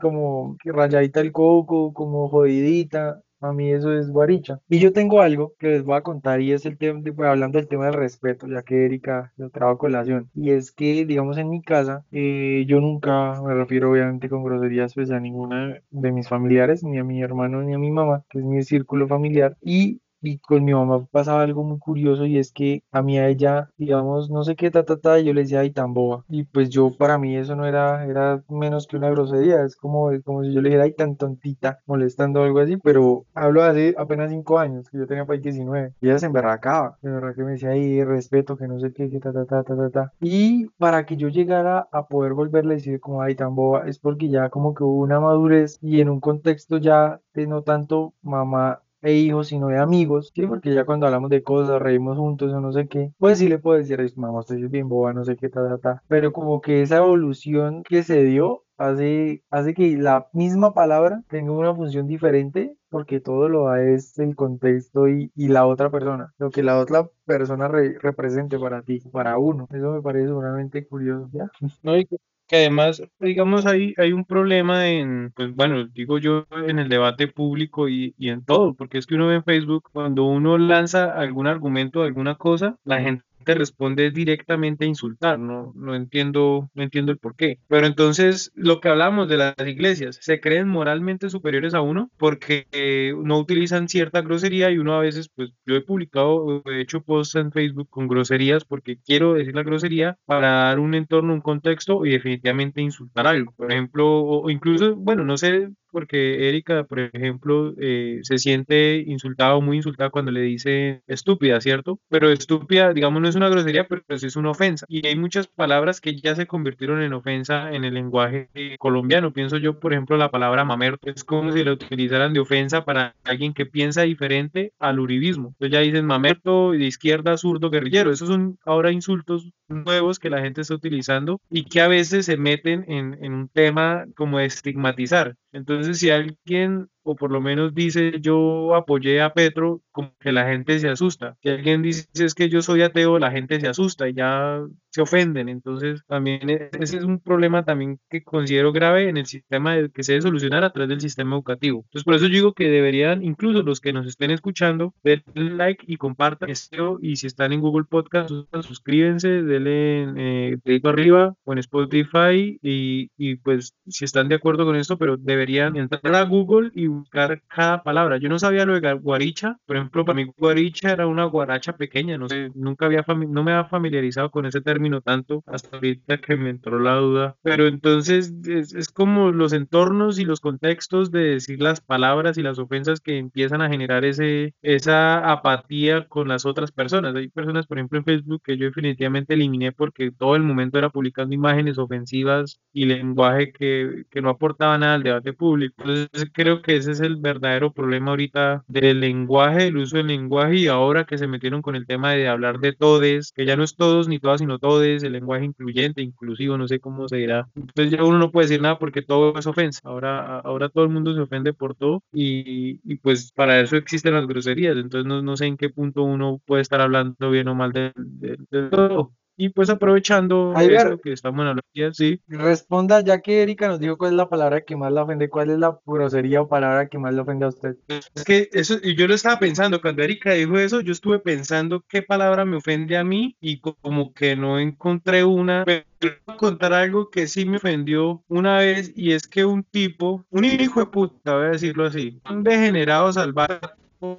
como rayadita el coco, como jodidita, a mí eso es guaricha. Y yo tengo algo que les voy a contar y es el tema, pues, hablando del tema del respeto, ya que Erika lo trajo a colación. Y es que, digamos, en mi casa, eh, yo nunca me refiero obviamente con groserías pues a ninguna de mis familiares, ni a mi hermano ni a mi mamá, que es mi círculo familiar. Y y con mi mamá pasaba algo muy curioso y es que a mí a ella, digamos, no sé qué, ta, ta, ta, yo le decía, ay, tan boba. Y pues yo, para mí eso no era, era menos que una grosería, es como, es como si yo le dijera, ay, tan tontita, molestando o algo así, pero hablo hace apenas cinco años, que yo tenía para 19, y ella se emberracaba, de verdad que me decía, ay, respeto, que no sé qué, que ta, ta, ta, ta, ta, ta. Y para que yo llegara a poder volverle a decir como, ay, tan boba, es porque ya como que hubo una madurez y en un contexto ya de no tanto mamá e hijos, sino de amigos, ¿sí? Porque ya cuando hablamos de cosas, reímos juntos o no sé qué, pues sí le puedo decir, mamá, usted es bien boba, no sé qué, ta, ta, ta. Pero como que esa evolución que se dio hace, hace que la misma palabra tenga una función diferente porque todo lo da es el contexto y, y la otra persona, lo que la otra persona represente para ti, para uno. Eso me parece realmente curioso, ¿ya? No, y que además, digamos, hay, hay un problema en, pues bueno, digo yo, en el debate público y, y en todo, porque es que uno ve en Facebook, cuando uno lanza algún argumento, alguna cosa, la gente te responde directamente a insultar, no, no entiendo, no entiendo el por qué. Pero entonces, lo que hablamos de las iglesias, se creen moralmente superiores a uno porque eh, no utilizan cierta grosería y uno a veces, pues yo he publicado, he hecho posts en Facebook con groserías porque quiero decir la grosería para dar un entorno, un contexto y definitivamente insultar algo. Por ejemplo, o incluso, bueno, no sé porque Erika, por ejemplo, eh, se siente insultada o muy insultada cuando le dice estúpida, ¿cierto? Pero estúpida, digamos, no es una grosería, pero sí es una ofensa. Y hay muchas palabras que ya se convirtieron en ofensa en el lenguaje colombiano. Pienso yo, por ejemplo, la palabra mamerto. Es como si la utilizaran de ofensa para alguien que piensa diferente al uribismo. Entonces ya dicen mamerto, de izquierda, zurdo, guerrillero. Esos son ahora insultos nuevos que la gente está utilizando y que a veces se meten en, en un tema como estigmatizar. Entonces, si alguien, o por lo menos dice yo apoyé a Petro, como que la gente se asusta. Si alguien dice es que yo soy ateo, la gente se asusta y ya se ofenden. Entonces, también e- ese es un problema también que considero grave en el sistema que se debe solucionar a través del sistema educativo. Entonces, por eso digo que deberían, incluso los que nos estén escuchando, denle like y compartan esto. Y si están en Google Podcast, suscríbanse, denle eh, arriba o en Spotify. Y, y pues, si están de acuerdo con esto, pero deberían entrar a Google y buscar cada palabra. Yo no sabía lo de guaricha, por ejemplo, para mí guaricha era una guaracha pequeña, no sé, nunca había no me había familiarizado con ese término tanto hasta ahorita que me entró la duda. Pero entonces es, es como los entornos y los contextos de decir las palabras y las ofensas que empiezan a generar ese, esa apatía con las otras personas. Hay personas, por ejemplo, en Facebook que yo definitivamente eliminé porque todo el momento era publicando imágenes ofensivas y lenguaje que, que no aportaba nada al debate público. Entonces creo que ese es el verdadero problema ahorita del lenguaje, del uso del lenguaje y ahora que se metieron con el tema de hablar de todes, que ya no es todos ni todas, sino todes, el lenguaje incluyente, inclusivo, no sé cómo se dirá. Entonces ya uno no puede decir nada porque todo es ofensa. Ahora, ahora todo el mundo se ofende por todo y, y pues para eso existen las groserías. Entonces no, no sé en qué punto uno puede estar hablando bien o mal de, de- de todo. Y pues aprovechando esto que estamos en la ya, sí. Responda, ya que Erika nos dijo cuál es la palabra que más la ofende, cuál es la grosería o palabra que más le ofende a usted. Es que eso, y yo lo estaba pensando, cuando Erika dijo eso, yo estuve pensando qué palabra me ofende a mí y co- como que no encontré una, pero voy a contar algo que sí me ofendió una vez y es que un tipo, un hijo de puta, voy a decirlo así, un degenerado salvaje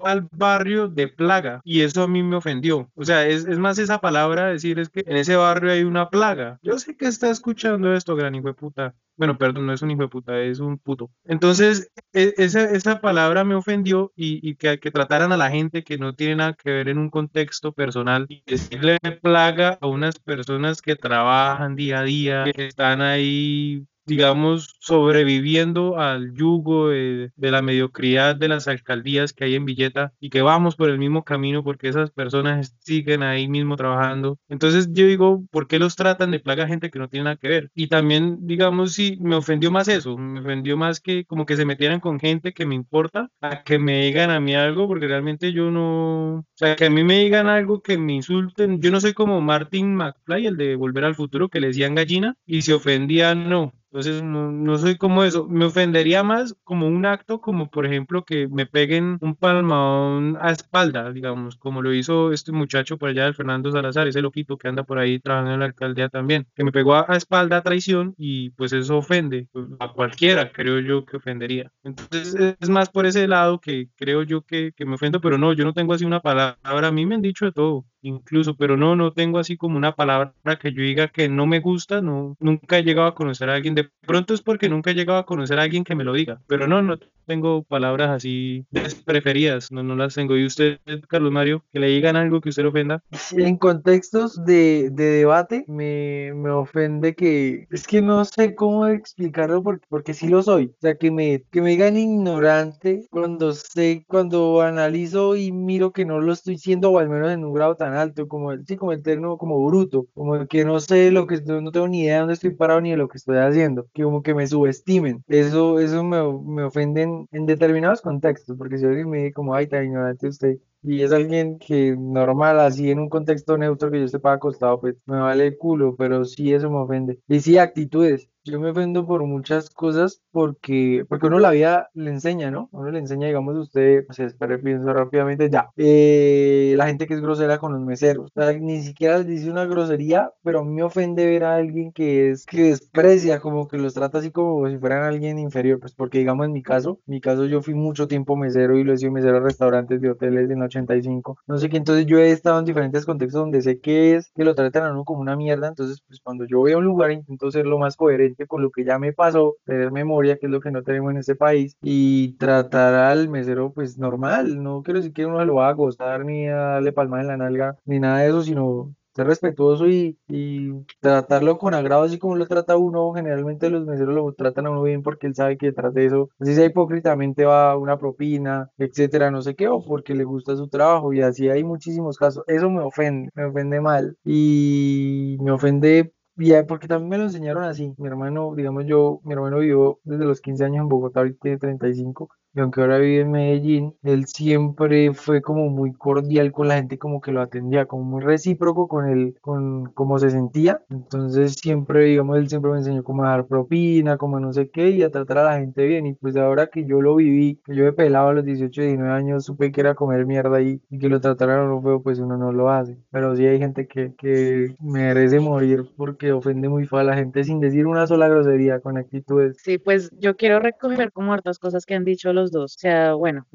al barrio de plaga y eso a mí me ofendió. O sea, es, es más esa palabra decir es que en ese barrio hay una plaga. Yo sé que está escuchando esto, gran hijo de puta. Bueno, perdón, no es un hijo de puta, es un puto. Entonces, e- esa, esa palabra me ofendió y, y que, que trataran a la gente que no tiene nada que ver en un contexto personal y decirle plaga a unas personas que trabajan día a día, que están ahí digamos, sobreviviendo al yugo de, la mediocridad de las alcaldías que hay en Villeta y que vamos por el mismo camino porque esas personas siguen ahí mismo trabajando. Entonces yo digo, ¿por qué los tratan de plaga gente que no tiene nada que ver? Y también, digamos, sí, me ofendió más eso, me ofendió más que como que se metieran con gente que me importa a que me digan a mí algo porque realmente yo no, o sea, que a mí me digan algo que me insulten. Yo no soy como Martin McFly, el de Volver al Futuro, que le decían gallina y se ofendía, no. Entonces no, no soy como eso. Me ofendería más como un acto, como por ejemplo que me peguen un palmadón a espalda, digamos, como lo hizo este muchacho por allá, el Fernando Salazar, ese loquito que anda por ahí trabajando en la alcaldía también, que me pegó a, espalda a traición y pues eso ofende a cualquiera, creo yo que ofendería. Entonces es más por ese lado que creo yo que, que me ofendo, pero no, yo no tengo así una palabra. A mí me han dicho de todo incluso, pero no, no tengo así como una palabra que yo diga que no me gusta, no, nunca he llegado a conocer a alguien, de pronto es porque nunca he llegado a conocer a alguien que me lo diga, pero no, no tengo palabras así preferidas, no, no las tengo. ¿Y usted, Carlos Mario, que le digan algo que usted le ofenda? En contextos de, de debate me, me ofende que es que no sé cómo explicarlo porque, porque sí lo soy. O sea, que me, que me digan ignorante cuando sé, cuando analizo y miro que no lo estoy siendo o al menos en un grado tan alto como el, sí, como el término como bruto, como que no sé lo que no tengo ni idea de dónde estoy parado ni de lo que estoy haciendo, que como que me subestimen. Eso, eso me, me ofende en, determinados contextos, porque si alguien me dice como, ay, tan ignorante usted, y es alguien que normal, así en un contexto neutro que yo esté para acostado, pues me vale el culo, pero sí eso me ofende. Y sí, actitudes. Yo me ofendo por muchas cosas porque, porque uno la vida le enseña, ¿no? Uno le enseña, digamos, usted, o sea, espere, pienso rápidamente, ya. Eh, la gente que es grosera con los meseros. O sea, ni siquiera les dice una grosería, pero a mí me ofende ver a alguien que es, que desprecia, como que los trata así como si fueran alguien inferior. Pues porque, digamos, en mi caso, en mi caso yo fui mucho tiempo mesero y lo he sido mesero de restaurantes, de hoteles en 85. No sé qué, entonces yo he estado en diferentes contextos donde sé que es que lo tratan a uno como una mierda. Entonces, pues cuando yo voy a un lugar intento ser lo más coherente con lo que ya me pasó, tener memoria, que es lo que no tenemos en este país, y tratar al mesero pues normal, no quiero decir que uno se lo va a gozar ni a darle palmas en la nalga, ni nada de eso, sino ser respetuoso y, y tratarlo con agrado, así como lo trata uno, generalmente los meseros lo tratan a uno bien porque él sabe que detrás de eso, así sea hipócritamente va una propina, etcétera, no sé qué, o porque le gusta su trabajo, y así hay muchísimos casos, eso me ofende, me ofende mal, y me ofende ya, porque también me lo enseñaron así. Mi hermano, digamos yo, mi hermano vivió desde los 15 años en Bogotá, ahorita tiene 35. Y aunque ahora vive en Medellín, él siempre fue como muy cordial con la gente, como que lo atendía, como muy recíproco con él, con cómo se sentía. Entonces siempre, digamos, él siempre me enseñó cómo a dar propina, cómo no sé qué, y a tratar a la gente bien. Y pues ahora que yo lo viví, que yo he pelado a los 18, 19 años, supe que era comer mierda ahí y que lo trataran no feo, pues uno no lo hace. Pero sí hay gente que, que merece morir porque ofende muy feo a la gente sin decir una sola grosería, con actitudes. Sí, pues yo quiero recoger como hartas cosas que han dicho los dos. O sea, bueno,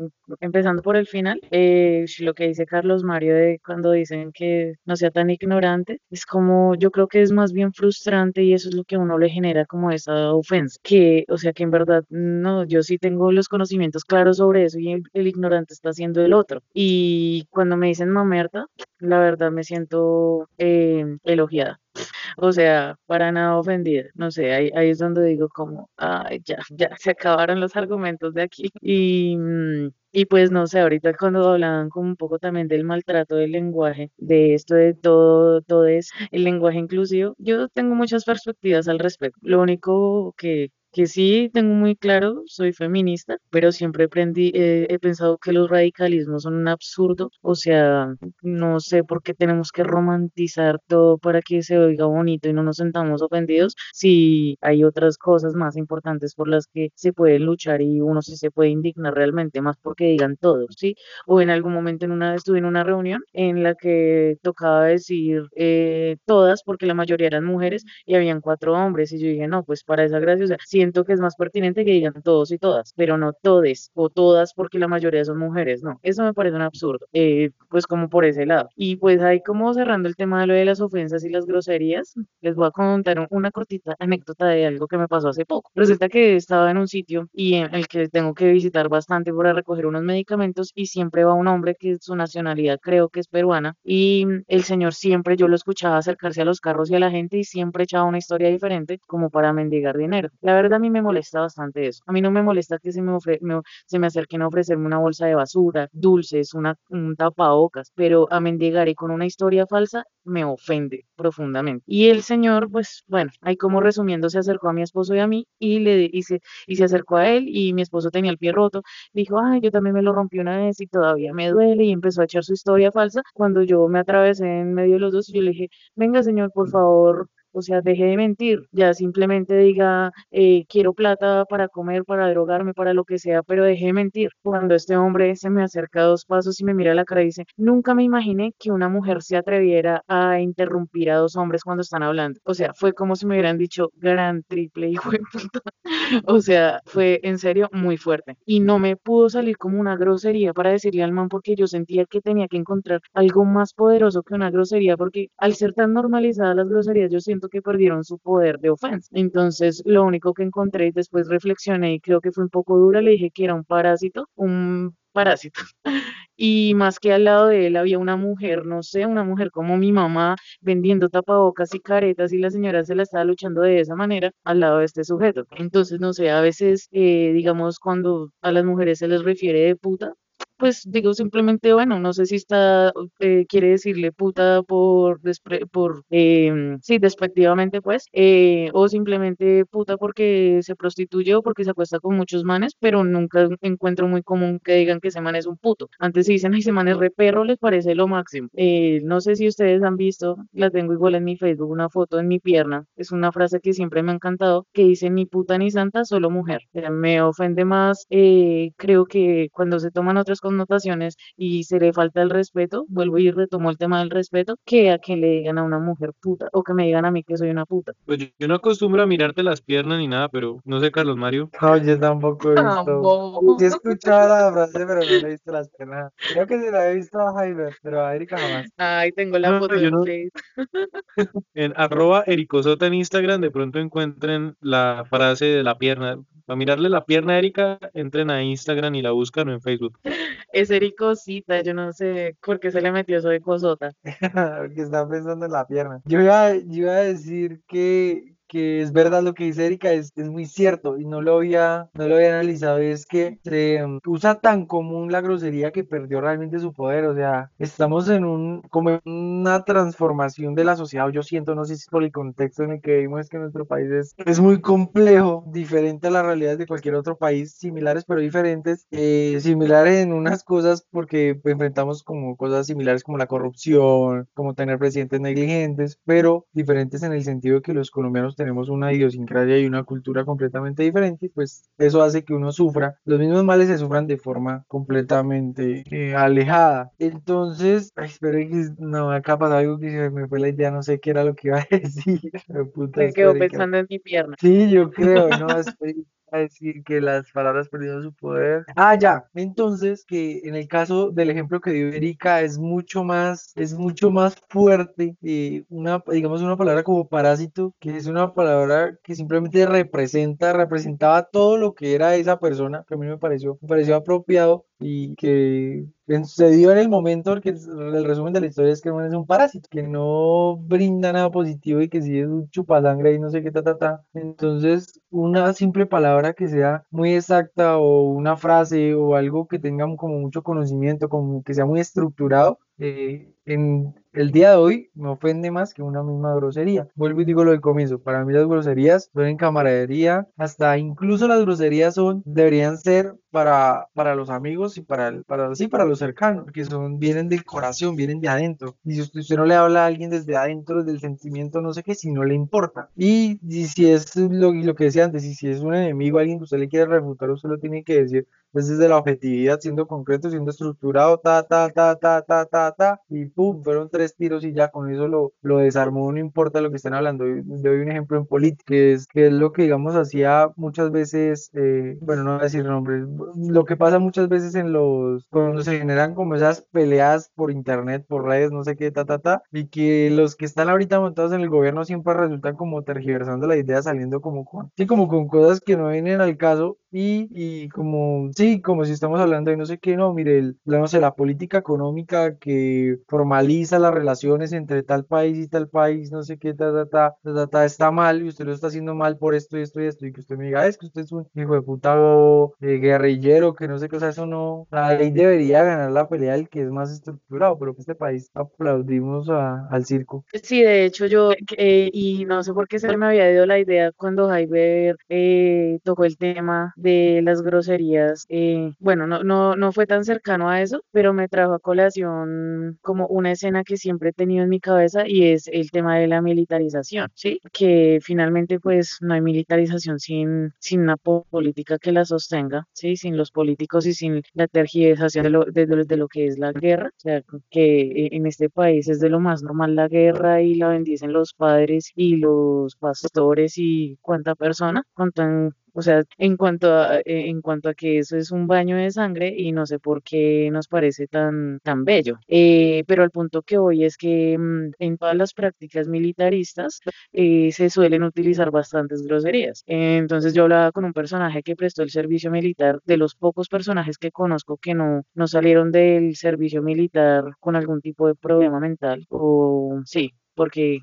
empezando por el final, eh, lo que dice Carlos Mario de cuando dicen que no sea tan ignorante, es como yo creo que es más bien frustrante y eso es lo que a uno le genera como esa ofensa, que, o sea, que en verdad, no, yo sí tengo los conocimientos claros sobre eso y el, el ignorante está haciendo el otro. Y cuando me dicen mamerta, la verdad me siento eh, elogiada. O sea, para nada ofendida. No sé, ahí, ahí es donde digo como, ay, ya, ya, se acabaron los argumentos de aquí. Y, mm, y pues no sé, ahorita cuando hablaban como un poco también del maltrato del lenguaje, de esto de todo, todo es el lenguaje inclusivo, yo tengo muchas perspectivas al respecto. Lo único que que sí tengo muy claro, soy feminista, pero siempre aprendí, eh, he pensado que los radicalismos son un absurdo, o sea, no sé por qué tenemos que romantizar todo para que se oiga bonito y no nos sentamos ofendidos, si hay otras cosas más importantes por las que se puede luchar y uno sí se puede indignar realmente, más porque digan todos, ¿sí? O en algún momento en una, estuve en una reunión en la que tocaba decir eh, todas, porque la mayoría eran mujeres y habían cuatro hombres, y yo dije, no, pues para esa gracia, o sea, si siento que es más pertinente que digan todos y todas, pero no todes o todas porque la mayoría son mujeres, no, eso me parece un absurdo, eh, pues como por ese lado. Y pues ahí como cerrando el tema de lo de las ofensas y las groserías, les voy a contar una cortita anécdota de algo que me pasó hace poco. Resulta que estaba en un sitio y en el que tengo que visitar bastante para recoger unos medicamentos y siempre va un hombre que su nacionalidad creo que es peruana y el señor siempre yo lo escuchaba acercarse a los carros y a la gente y siempre echaba una historia diferente como para mendigar dinero. La verdad a mí me molesta bastante eso. A mí no me molesta que se me, se me acerquen a ofrecerme una bolsa de basura, dulces, una, un tapabocas, pero a mendigar y con una historia falsa me ofende profundamente. Y el señor, pues bueno, ahí como resumiendo, se acercó a mi esposo y a mí y le y se, y se acercó a él y mi esposo tenía el pie roto. Dijo, ay, yo también me lo rompí una vez y todavía me duele y empezó a echar su historia falsa. Cuando yo me atravesé en medio de los dos, yo le dije, venga señor, por favor, o sea, deje de mentir, ya simplemente diga, eh, quiero plata para comer, para drogarme, para lo que sea, pero deje de mentir. Cuando este hombre se me acerca dos pasos y me mira a la cara y dice, nunca me imaginé que una mujer se atreviera a interrumpir a dos hombres cuando están hablando. O sea, fue como si me hubieran dicho, gran triple hijo de puta. o sea, fue en serio muy fuerte. Y no me pudo salir como una grosería para decirle al man porque yo sentía que tenía que encontrar algo más poderoso que una grosería, porque al ser tan normalizadas las groserías, yo siento que perdieron su poder de ofensa. Entonces, lo único que encontré después reflexioné y creo que fue un poco dura, le dije que era un parásito, un parásito. Y más que al lado de él había una mujer, no sé, una mujer como mi mamá vendiendo tapabocas y caretas y la señora se la estaba luchando de esa manera al lado de este sujeto. Entonces, no sé, a veces, eh, digamos, cuando a las mujeres se les refiere de puta, pues digo simplemente, bueno, no sé si está, eh, quiere decirle puta por, por eh, sí, despectivamente, pues, eh, o simplemente puta porque se prostituye o porque se acuesta con muchos manes, pero nunca encuentro muy común que digan que ese man es un puto. Antes se dicen, ay, ese man es re perro, les parece lo máximo. Eh, no sé si ustedes han visto, la tengo igual en mi Facebook, una foto en mi pierna, es una frase que siempre me ha encantado, que dice ni puta ni santa, solo mujer. me ofende más, eh, creo que cuando se toman otras connotaciones y se le falta el respeto, vuelvo y retomo el tema del respeto, que a que le digan a una mujer puta o que me digan a mí que soy una puta. Pues yo, no acostumbro a mirarte las piernas ni nada, pero no sé, Carlos Mario. No, yo tampoco he visto. he escuchado la frase, pero no he visto las piernas. Creo que se la he visto a Jaime, pero a Erika jamás. Ay, tengo la foto yo en no- Facebook. En arroba ericosota en Instagram de pronto encuentren la frase de la pierna. Para mirarle la pierna a Erika, entren a Instagram y la buscan o en Facebook. Es ericosita, yo no sé por qué se le metió eso de cosota. Porque está pensando en la pierna. Yo iba, yo iba a decir que, que es verdad lo que dice Erika, es, es muy cierto y no lo había, no lo había analizado, es que se um, usa tan común la grosería que perdió realmente su poder, o sea, estamos en un, como en una transformación de la sociedad, yo siento, no sé si por el contexto en el que vivimos, es que nuestro país es, es muy complejo, diferente a las realidades de cualquier otro país, similares pero diferentes, eh, similares en unas cosas porque enfrentamos como cosas similares como la corrupción, como tener presidentes negligentes, pero diferentes en el sentido de que los colombianos tenemos una idiosincrasia y una cultura completamente diferente, pues eso hace que uno sufra. Los mismos males se sufran de forma completamente eh, alejada. Entonces, ay, espero que no, acá pasa algo que se me fue la idea, no sé qué era lo que iba a decir. Me quedo pensando en mi pierna. Sí, yo creo, no, a decir que las palabras perdieron su poder. Ah, ya. Entonces, que en el caso del ejemplo que dio Erika es mucho más, es mucho más fuerte, eh, una, digamos, una palabra como parásito, que es una palabra que simplemente representa, representaba todo lo que era esa persona, que a mí me pareció, me pareció apropiado y que se dio en el momento, porque el resumen de la historia es que es un parásito, que no brinda nada positivo y que sí es un chupasangre y no sé qué, ta, ta, ta. Entonces, una simple palabra que sea muy exacta o una frase o algo que tenga como mucho conocimiento, como que sea muy estructurado, eh, en el día de hoy me ofende más que una misma grosería. Vuelvo y digo lo del comienzo. Para mí las groserías son en camaradería, hasta incluso las groserías son, deberían ser para, para los amigos y para, para, sí, para los cercanos, que son, vienen del corazón, vienen de adentro. Y si usted, no le habla a alguien desde adentro, desde el sentimiento, no sé qué, si no le importa. Y, si es lo, lo que decía antes, y si es un enemigo, alguien que usted le quiere refutar, usted lo tiene que decir pues desde la objetividad, siendo concreto, siendo estructurado, ta, ta, ta, ta, ta, ta, ta, y pum, fueron tres tiros y ya con eso lo, lo desarmó, no importa lo que estén hablando. Doy un ejemplo en política, que es, que es lo que, digamos, hacía muchas veces, eh, bueno, no voy a decir nombres, lo que pasa muchas veces en los, cuando se generan como esas peleas por internet, por redes, no sé qué, ta, ta, ta, y que los que están ahorita montados en el gobierno siempre resultan como tergiversando la idea, saliendo como con, sí, como con cosas que no vienen al caso, y, y como, sí, como si estamos hablando de no sé qué, no, mire, el, no sé, la política económica que formaliza las relaciones entre tal país y tal país, no sé qué, ta, ta, ta, ta, está mal y usted lo está haciendo mal por esto y esto y esto, y que usted me diga, ah, es que usted es un hijo de puta eh, guerrillero, que no sé qué, o sea, eso no, la ley debería ganar la pelea del que es más estructurado, pero que este país aplaudimos al circo. Sí, de hecho yo, eh, y no sé por qué se me había ido la idea cuando Jaiber eh, tocó el tema de las groserías, eh, bueno, no, no, no fue tan cercano a eso, pero me trajo a colación como una escena que siempre he tenido en mi cabeza y es el tema de la militarización, ¿sí? Que finalmente pues no hay militarización sin, sin una política que la sostenga, ¿sí? Sin los políticos y sin la tergiversación de lo, de, de lo que es la guerra, o sea, que en este país es de lo más normal la guerra y la bendicen los padres y los pastores y cuánta persona, cuánto o sea, en cuanto a, eh, en cuanto a que eso es un baño de sangre y no sé por qué nos parece tan, tan bello. Eh, pero al punto que voy es que mm, en todas las prácticas militaristas eh, se suelen utilizar bastantes groserías. entonces yo hablaba con un personaje que prestó el servicio militar, de los pocos personajes que conozco que no, no salieron del servicio militar con algún tipo de problema mental o sí, porque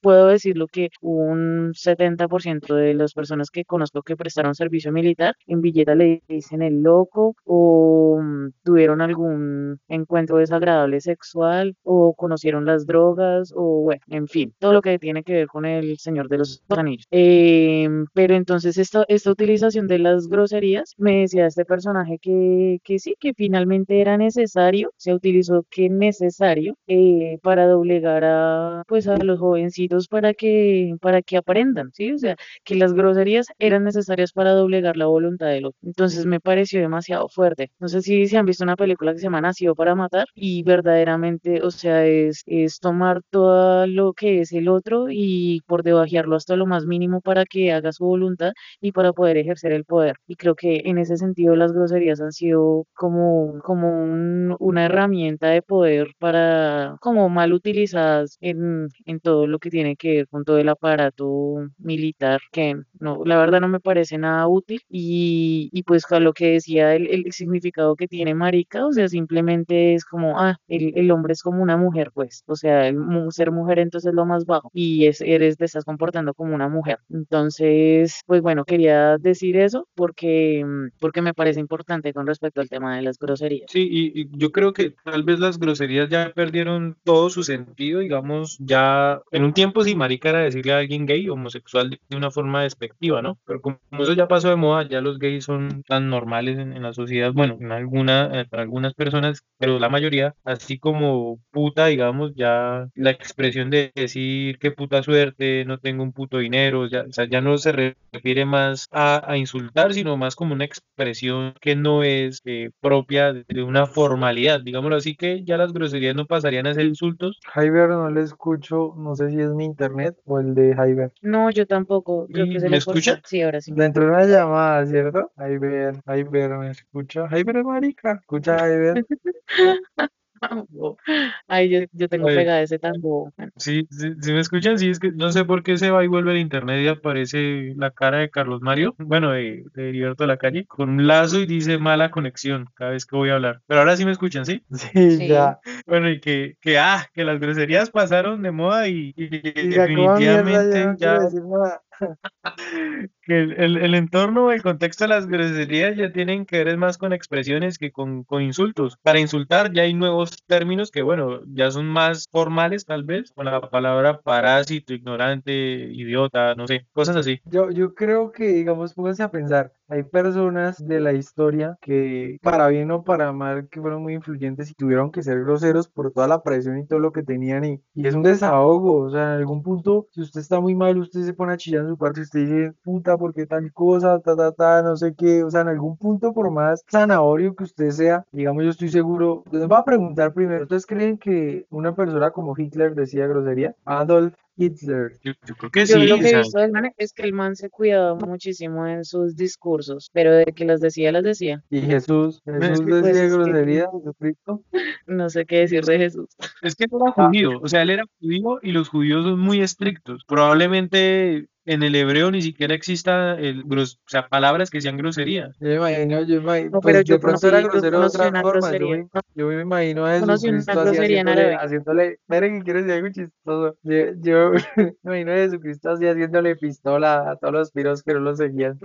puedo decirlo que un 70% de las personas que conozco que prestaron servicio militar en Villeta le dicen el loco o mm, tuvieron algún encuentro desagradable sexual o conocieron las drogas o bueno, en fin, todo lo que tiene que ver con el Señor de los Anillos. Em, pero entonces esta, esta utilización de las groserías, me decía este personaje que, que sí, que finalmente era necesario, se utilizó que necesario eh, para doblegar a pues a los jovencitos para que, para que aprendan, ¿sí? O sea, que las groserías eran necesarias para doblegar la voluntad del otro. Entonces me pareció demasiado fuerte. No sé si se han visto una película que se llama Nacido para Matar y verdaderamente, o sea, es, es tomar todo lo que es el otro y por debajearlo hasta lo más mínimo para que haga su voluntad y para poder ejercer el poder. Y creo que en ese sentido las groserías han sido como, como una herramienta de poder para, como mal utilizadas en en, todo lo que tiene que ver con todo el aparato militar, que no, la verdad no me parece nada útil. Y, y pues a lo que decía el, el significado que tiene marica, o sea, simplemente es como, ah, el, el hombre es como una mujer, pues, o sea, el ser mujer entonces es lo más bajo y es, eres, te estás comportando como una mujer. Entonces, pues bueno, quería decir eso porque, porque me parece importante con respecto al tema de las groserías. Sí, y, y yo creo que tal vez las groserías ya perdieron todo su sentido, digamos, ya en un tiempo sí, marica era decirle a alguien gay, homosexual de una forma despectiva, ¿no? Pero como eso ya pasó de moda, ya los gays son tan normales en, en la sociedad, bueno, en alguna, para algunas personas, pero la mayoría, así como puta, digamos, ya la expresión de decir qué puta suerte, no tengo un puto dinero, ya, ya no se re- refiere más a, insultar, sino más como una expresión que no es eh, propia de una formalidad, digámoslo así, que ya las groserías no pasarían a ser insultos Jaiber no le escucho, no sé si es mi internet o el de Jaiber. No, yo tampoco, creo ¿Y que se me le cortó. escucha? Sí, ahora sí. Le entró una llamada, ¿cierto? Jaiber, Jaiber, ¿me escucha? Jaiber es marica, escucha Jaiber. Ay, yo, yo tengo Oye. pegada ese tambo. Bueno, Sí, sí, sí me escuchan, sí, es que no sé por qué se va y vuelve el internet y aparece la cara de Carlos Mario, bueno, de, de Heriberto de la Calle, con un lazo y dice mala conexión cada vez que voy a hablar. Pero ahora sí me escuchan, ¿sí? Sí, Sí. ya. Bueno, y que, que, ah, que las groserías pasaron de moda y, y definitivamente no ya quiero decir nada. El, el, entorno, el contexto de las groserías ya tienen que ver más con expresiones que con, con insultos. Para insultar ya hay nuevos términos que, bueno, ya son más formales tal vez, con la palabra parásito, ignorante, idiota, no sé, cosas así. Yo, yo creo que, digamos, pónganse a pensar, hay personas de la historia que, para bien o para mal, que fueron muy influyentes y tuvieron que ser groseros por toda la presión y todo lo que tenían y, es un desahogo, o sea, en algún punto, si usted está muy mal, usted se pone a chillar en su y usted dice, puta, ¿por qué tal cosa, ta, ta, ta, no sé qué, o sea, en algún punto, por más zanahorio que usted sea, digamos, yo estoy seguro, les voy a preguntar primero, ¿ustedes creen que una persona como Hitler decía grosería? Adolf Hitler. Yo, yo creo que Yo sí, lo que he sea, visto del man es que el man se cuidaba muchísimo en sus discursos, pero de que las decía, las decía. Y Jesús, Es Jesús que, Pues decía es que grosería, Jesucristo. no sé qué decir de Jesús. es que él era judío, o sea, él era judío y los judíos son muy estrictos. Probablemente en el hebreo ni siquiera exista el gros- o sea, palabras que sean groserías. yo me imagino, yo me imagino, No, pero pues yo de pronto era yo grosero de una formas. Yo me, yo me imagino a grosería en haciéndole, haciéndole, esperen que quiero decir algo chistoso. Yo, yo me imagino a Jesucristo así haciéndole pistola a todos los piros que no lo seguían.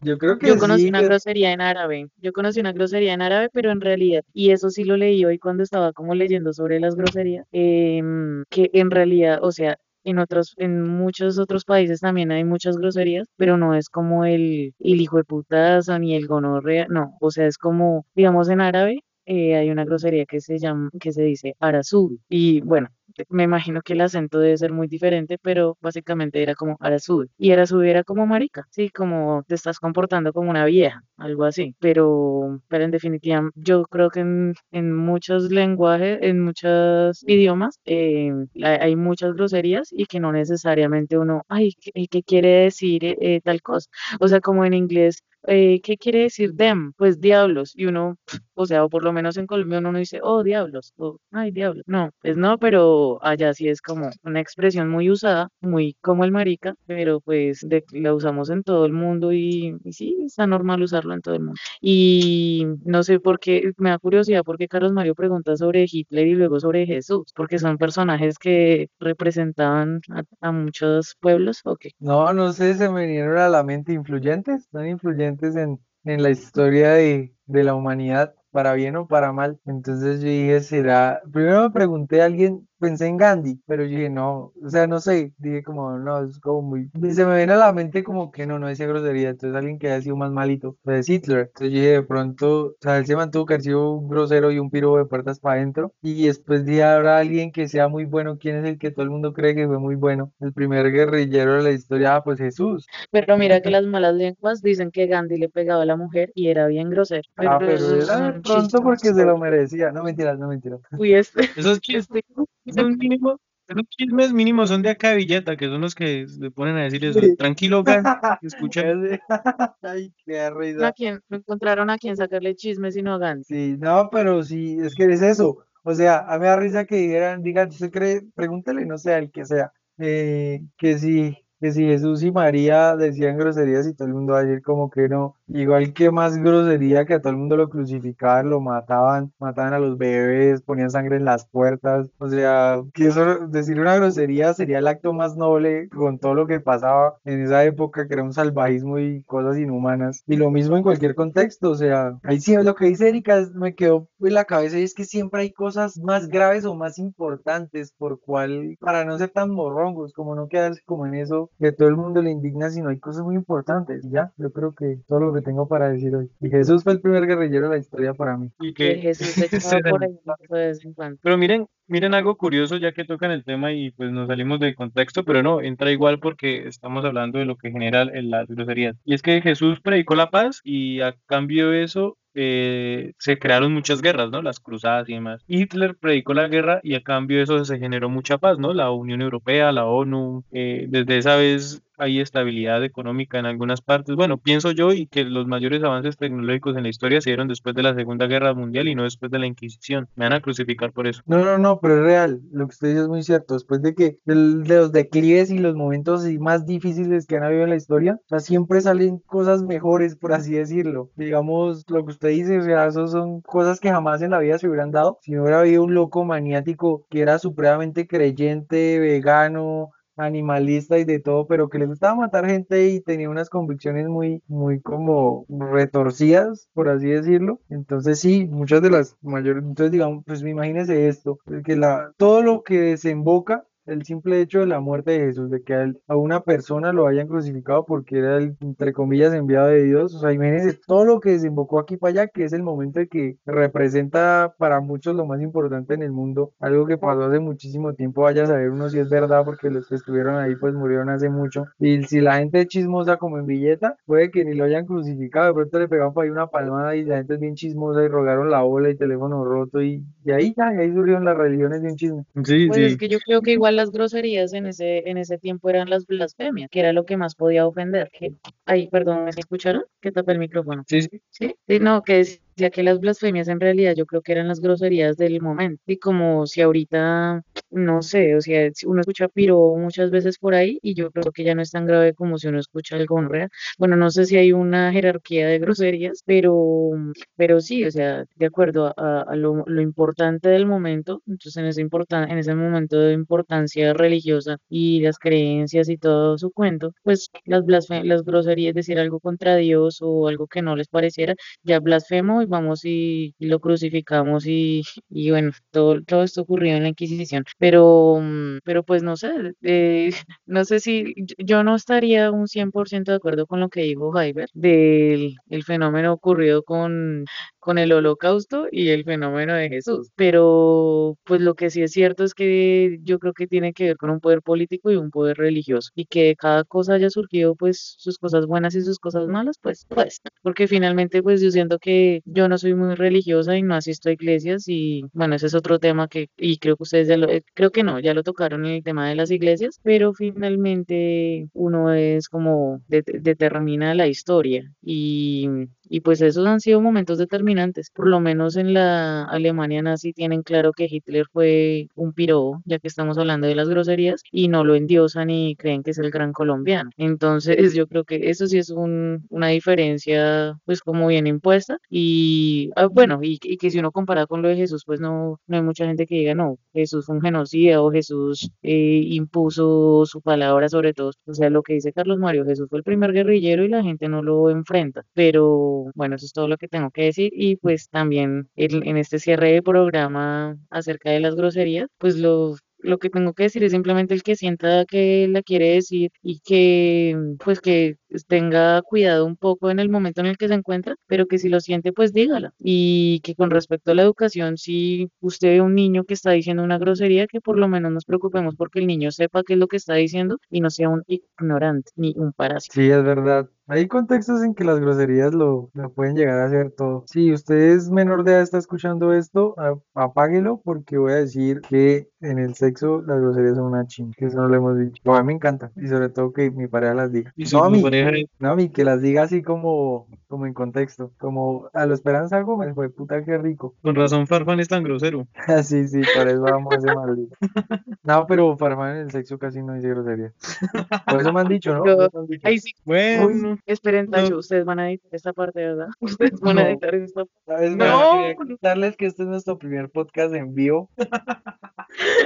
Yo creo Yo que conocí sí, una que grosería en árabe. Yo conocí una grosería en árabe, pero en realidad, y eso sí lo leí hoy cuando estaba como leyendo sobre las groserías, em, que en realidad, o sea, en otros, en muchos otros países también hay muchas groserías, pero no es como el, el hijo de putazo ni el gonorrea, no, o sea, es como, digamos, en árabe. eh, hay una grosería que se llama, que se dice arasú, y bueno, me imagino que el acento debe ser muy diferente, pero básicamente era como Arasud. Y Arasud era como marica, sí, como te estás comportando como una vieja, algo así. Pero, pero en definitiva, yo creo que en, en muchos lenguajes, en muchos idiomas, eh, hay, muchas groserías y que no necesariamente uno, ay, ¿qué, qué quiere decir eh, eh, tal cosa? O sea, como en inglés. Eh, ¿qué quiere decir them? Pues diablos. Y uno, o sea, o por lo menos en Colombia uno no dice, oh, diablos, o ay, diablos. No, pues no, pero allá sí es como una expresión muy usada, muy como el marica, pero pues de, la usamos en todo el mundo y, sí, está normal usarlo en todo el mundo. Y no sé por qué, me da curiosidad porque Carlos Mario pregunta sobre Hitler y luego sobre Jesús, porque son personajes que representaban a, a muchos pueblos, ok. No, no sé, se me vinieron a la mente influyentes, tan influyentes en, en la historia de, de la humanidad, para bien o para mal. Entonces yo dije, será, primero me pregunté a alguien, pensé en Gandhi, pero yo dije, no, o sea, no sé, dije como, no, es como muy, se me viene a la mente como que no, no decía grosería, entonces alguien que haya sido más malito, pues Hitler. Entonces yo dije, de pronto, o sea, él se mantuvo que ha sido un grosero y un piro de puertas para adentro, y después dije, habrá alguien que sea muy bueno, ¿quién es el que todo el mundo cree que fue muy bueno? El primer guerrillero de la historia, ah, pues Jesús. Pero mira que las malas lenguas dicen que Gandhi le pegaba a la mujer y era bien grosero. Ah, Pero pero esos era de pronto porque se lo merecía. No mentiras, no mentiras. Uy, este, Esos chismes este, son mínimos, esos chismes mínimos son de acá de Villeta, que son los que se ponen a decir eso. Sí. Tranquilo, Gan, escucha. Ese- Ay, qué a risa. quien no encontraron a quien sacarle chismes sino a Gandhi. Sí, no, pero sí, es que es eso. O sea, a mí me da risa que dijeran, digan, ¿usted cree? Pregúntele, no sé, al que sea, eh, que si, que si Jesús y María decían groserías y todo el mundo va a decir como que no. Igual que más grosería que a todo el mundo lo crucificaban, lo mataban, mataban a los bebés, ponían sangre en las puertas. O sea, que eso, decir una grosería sería el acto más noble con todo lo que pasaba en esa época, que era un salvajismo y cosas inhumanas. Y lo mismo en cualquier contexto, o sea, ahí sí lo que dice Erika me quedó en la cabeza y es que siempre hay cosas más graves o más importantes por cual, para no ser tan morrongos, como no quedarse como en eso que todo el mundo le indigna, sino hay cosas muy importantes. Ya, yo creo que todo lo que tengo para decir hoy. Y Jesús fue el primer guerrillero de la historia para mí. Y Que que Jesús se echaba por ahí de vez en cuando. Pero miren, miren algo curioso ya que tocan el tema y pues nos salimos del contexto, pero no, entra igual porque estamos hablando de lo que genera las groserías. Y es que Jesús predicó la paz y a cambio de eso eh, se crearon muchas guerras, ¿no? Las cruzadas y demás. Hitler predicó la guerra y a cambio de eso se generó mucha paz, ¿no? La Unión Europea, la ONU, eh, desde esa vez hay estabilidad económica en algunas partes. Bueno, pienso yo y que los mayores avances tecnológicos en la historia se dieron después de la Segunda Guerra Mundial y no después de la Inquisición. Me van a crucificar por eso. No, no, no, pero es real. Lo que usted dice es muy cierto. Después de que de los declives y los momentos más difíciles que han habido en la historia, o sea, siempre salen cosas mejores, por así decirlo. Digamos, lo que usted dice, o sea, esos son cosas que jamás en la vida se hubieran dado si no hubiera habido un loco maniático que era supremamente creyente, vegano, animalista y de todo, pero que le gustaba matar gente y tenía unas convicciones muy, muy como retorcidas, por así decirlo. Entonces sí, muchas de las mayores, entonces digamos, pues imagínese esto, que la, todo lo que desemboca el simple hecho de la muerte de Jesús, de que a, él- a una persona lo hayan crucificado porque era el, entre comillas, enviado de Dios. O sea, imagínense todo lo que desembocó aquí para allá, que es el momento de que representa para muchos lo más importante en el mundo, algo que pasó hace muchísimo tiempo, vaya a saber uno si es verdad, porque los que estuvieron ahí pues murieron hace mucho. Y si la gente es chismosa como en billeta, puede que ni lo hayan crucificado, de pronto le pegaron por ahí una palmada y la gente es bien chismosa y rogaron la bola y teléfono roto y, y ahí ya, y ahí surgieron las religiones de un chisme. Sí, Pues sí. es que yo creo que igual las groserías en ese, en ese tiempo eran las blasfemias, que era lo que más podía ofender. Que, ay, perdón, ¿me escucharon? Que tapé el micrófono. Sí, sí. Sí, sí, no, que decía que las blasfemias en realidad yo creo que eran las groserías del momento. Y como si ahorita, no sé, o sea, uno escucha piro muchas veces por ahí y yo creo que ya no es tan grave como si uno escucha algo real. Bueno, no sé si hay una jerarquía de groserías, pero, pero sí, o sea, de acuerdo a, a- lo, lo importante del momento, entonces en ese, importan- en ese momento de importancia religiosa y las creencias y todo su cuento, pues las las groserías, decir algo contra Dios o algo que no les pareciera, ya blasfemo vamos y, lo crucificamos y, y bueno, todo, todo esto ocurrió en la Inquisición. Pero, mm, pero pues no sé, eh, no sé si yo no estaría un 100% de acuerdo con lo que dijo Heiber del el fenómeno ocurrido con, con el holocausto y el fenómeno de Jesús. Pero pues lo que sí es cierto es que yo creo que tiene que ver con un poder político y un poder religioso y que cada cosa haya surgido pues sus cosas buenas y sus cosas malas, pues pues, porque finalmente pues yo siento que yo no soy muy religiosa y no asisto a iglesias y bueno, ese es otro tema que y creo que ustedes ya lo eh, creo que no, ya lo tocaron en el tema de las iglesias, pero finalmente uno es como de- determina la historia y y pues esos han sido momentos determinantes. Por lo menos en la Alemania nazi tienen claro que Hitler fue un piro, ya que estamos hablando de las groserías, y no lo endiosan y creen que es el gran colombiano. Entonces yo creo que eso sí es un- una diferencia pues como bien impuesta. Y ah, bueno, y, y que si uno compara con lo de Jesús, pues no, no hay mucha gente que diga, no, Jesús fue un genocida o Jesús eh, impuso su palabra sobre todos. O sea, lo que dice Carlos Mario, Jesús fue el primer guerrillero y la gente no lo enfrenta. Pero bueno, eso es todo lo que tengo que decir. Y pues también en, este cierre de programa acerca de las groserías, pues lo, lo que tengo que decir es simplemente el que sienta que la quiere decir y que pues que tenga cuidado un poco en el momento en el que se encuentra, pero que si lo siente, pues dígala. Y que con respecto a la educación, si usted ve un niño que está diciendo una grosería, que por lo menos nos preocupemos porque el niño sepa qué es lo que está diciendo y no sea un ignorante ni un parásito. Sí, es verdad. Hay contextos en que las groserías lo, lo pueden llegar a hacer todo. Si usted es menor de edad, está escuchando esto, apáguelo porque voy a decir que en el sexo las groserías son una ching, que eso no lo hemos dicho. No, a mí me encanta y sobre todo que mi pareja las diga. Y No su a mí, pareja no a mí, que las diga así como, como en contexto, como a lo Esperanza Gómez, fue puta que rico. con razón Farfán es tan grosero. Sí, sí, por eso vamos a ese maldito. No, pero Farfán en el sexo casi no dice grosería. Por eso me han dicho, ¿no? Ahí sí, Bueno, esperen, No. Tacho, ustedes van a editar esta parte, ¿verdad? Ustedes van a No. editar esta ¿Sabes? No. Contarles que este es nuestro primer podcast en vivo.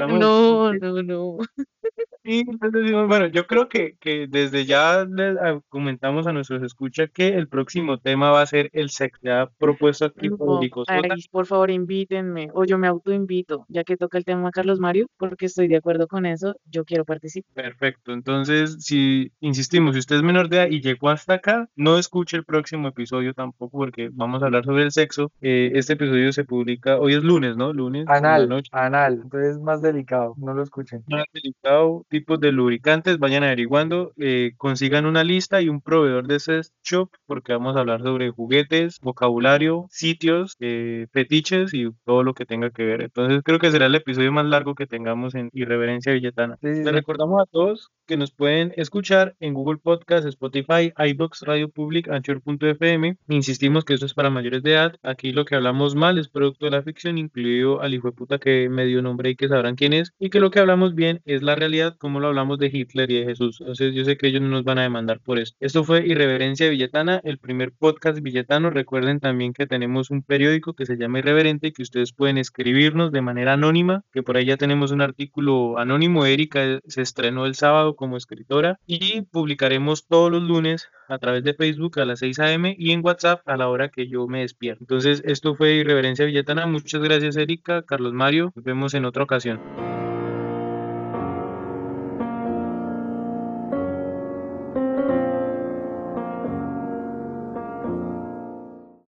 No, no, no. Sí, pues decimos, bueno, yo creo que, que desde ya les ah, comentamos a nuestros escuchas que el próximo tema va a ser el sexo. Ya propuesto aquí por No, Sota. ay, por favor, invítenme, o yo me autoinvito, ya que toca el tema Carlos Mario, porque estoy de acuerdo con eso, yo quiero participar. Perfecto. Entonces, si insistimos, si usted es menor de edad y llegó hasta acá, no escuche el próximo episodio tampoco, porque vamos a hablar sobre el sexo. Eh, este episodio se publica, hoy es lunes, ¿no? Lunes en la Anal, noche. anal. Entonces es más delicado, no lo escuchen. Más delicado, tipos de lubricantes, vayan averiguando, eh, consigan una lista y un proveedor de sex shop, porque vamos a hablar sobre juguetes, vocabulario, sitios, eh, fetiches y todo lo que tenga que ver. Entonces creo que será el episodio más largo que tengamos en Irreverencia Villetana. Sí, sí, Les sí. recordamos a todos que nos pueden escuchar en Google Podcast, Spotify, iBox, Radio Public, Anchor.fm. Insistimos que esto es para mayores de edad. Aquí lo que hablamos mal es producto de la ficción, incluido al hijo de puta que me dio nombre y que sabrán quién es. Y que lo que hablamos bien es la realidad, como lo hablamos de Hitler y de Jesús. Entonces yo sé que ellos no nos van a demandar por esto. Esto fue Irreverencia Villetana, el primer podcast villetano. Recuerden también que tenemos un periódico que se llama Irreverente, que ustedes pueden escribirnos de manera anónima, que por ahí ya tenemos un artículo anónimo. Erika se estrenó el sábado como escritora y publicaremos todos los lunes a través de Facebook a las 6 a.m. y en WhatsApp a la hora que yo me despierto. Entonces, esto fue Irreverencia Villetana. Muchas gracias, Erika, Carlos Mario. Nos vemos en otra ocasión.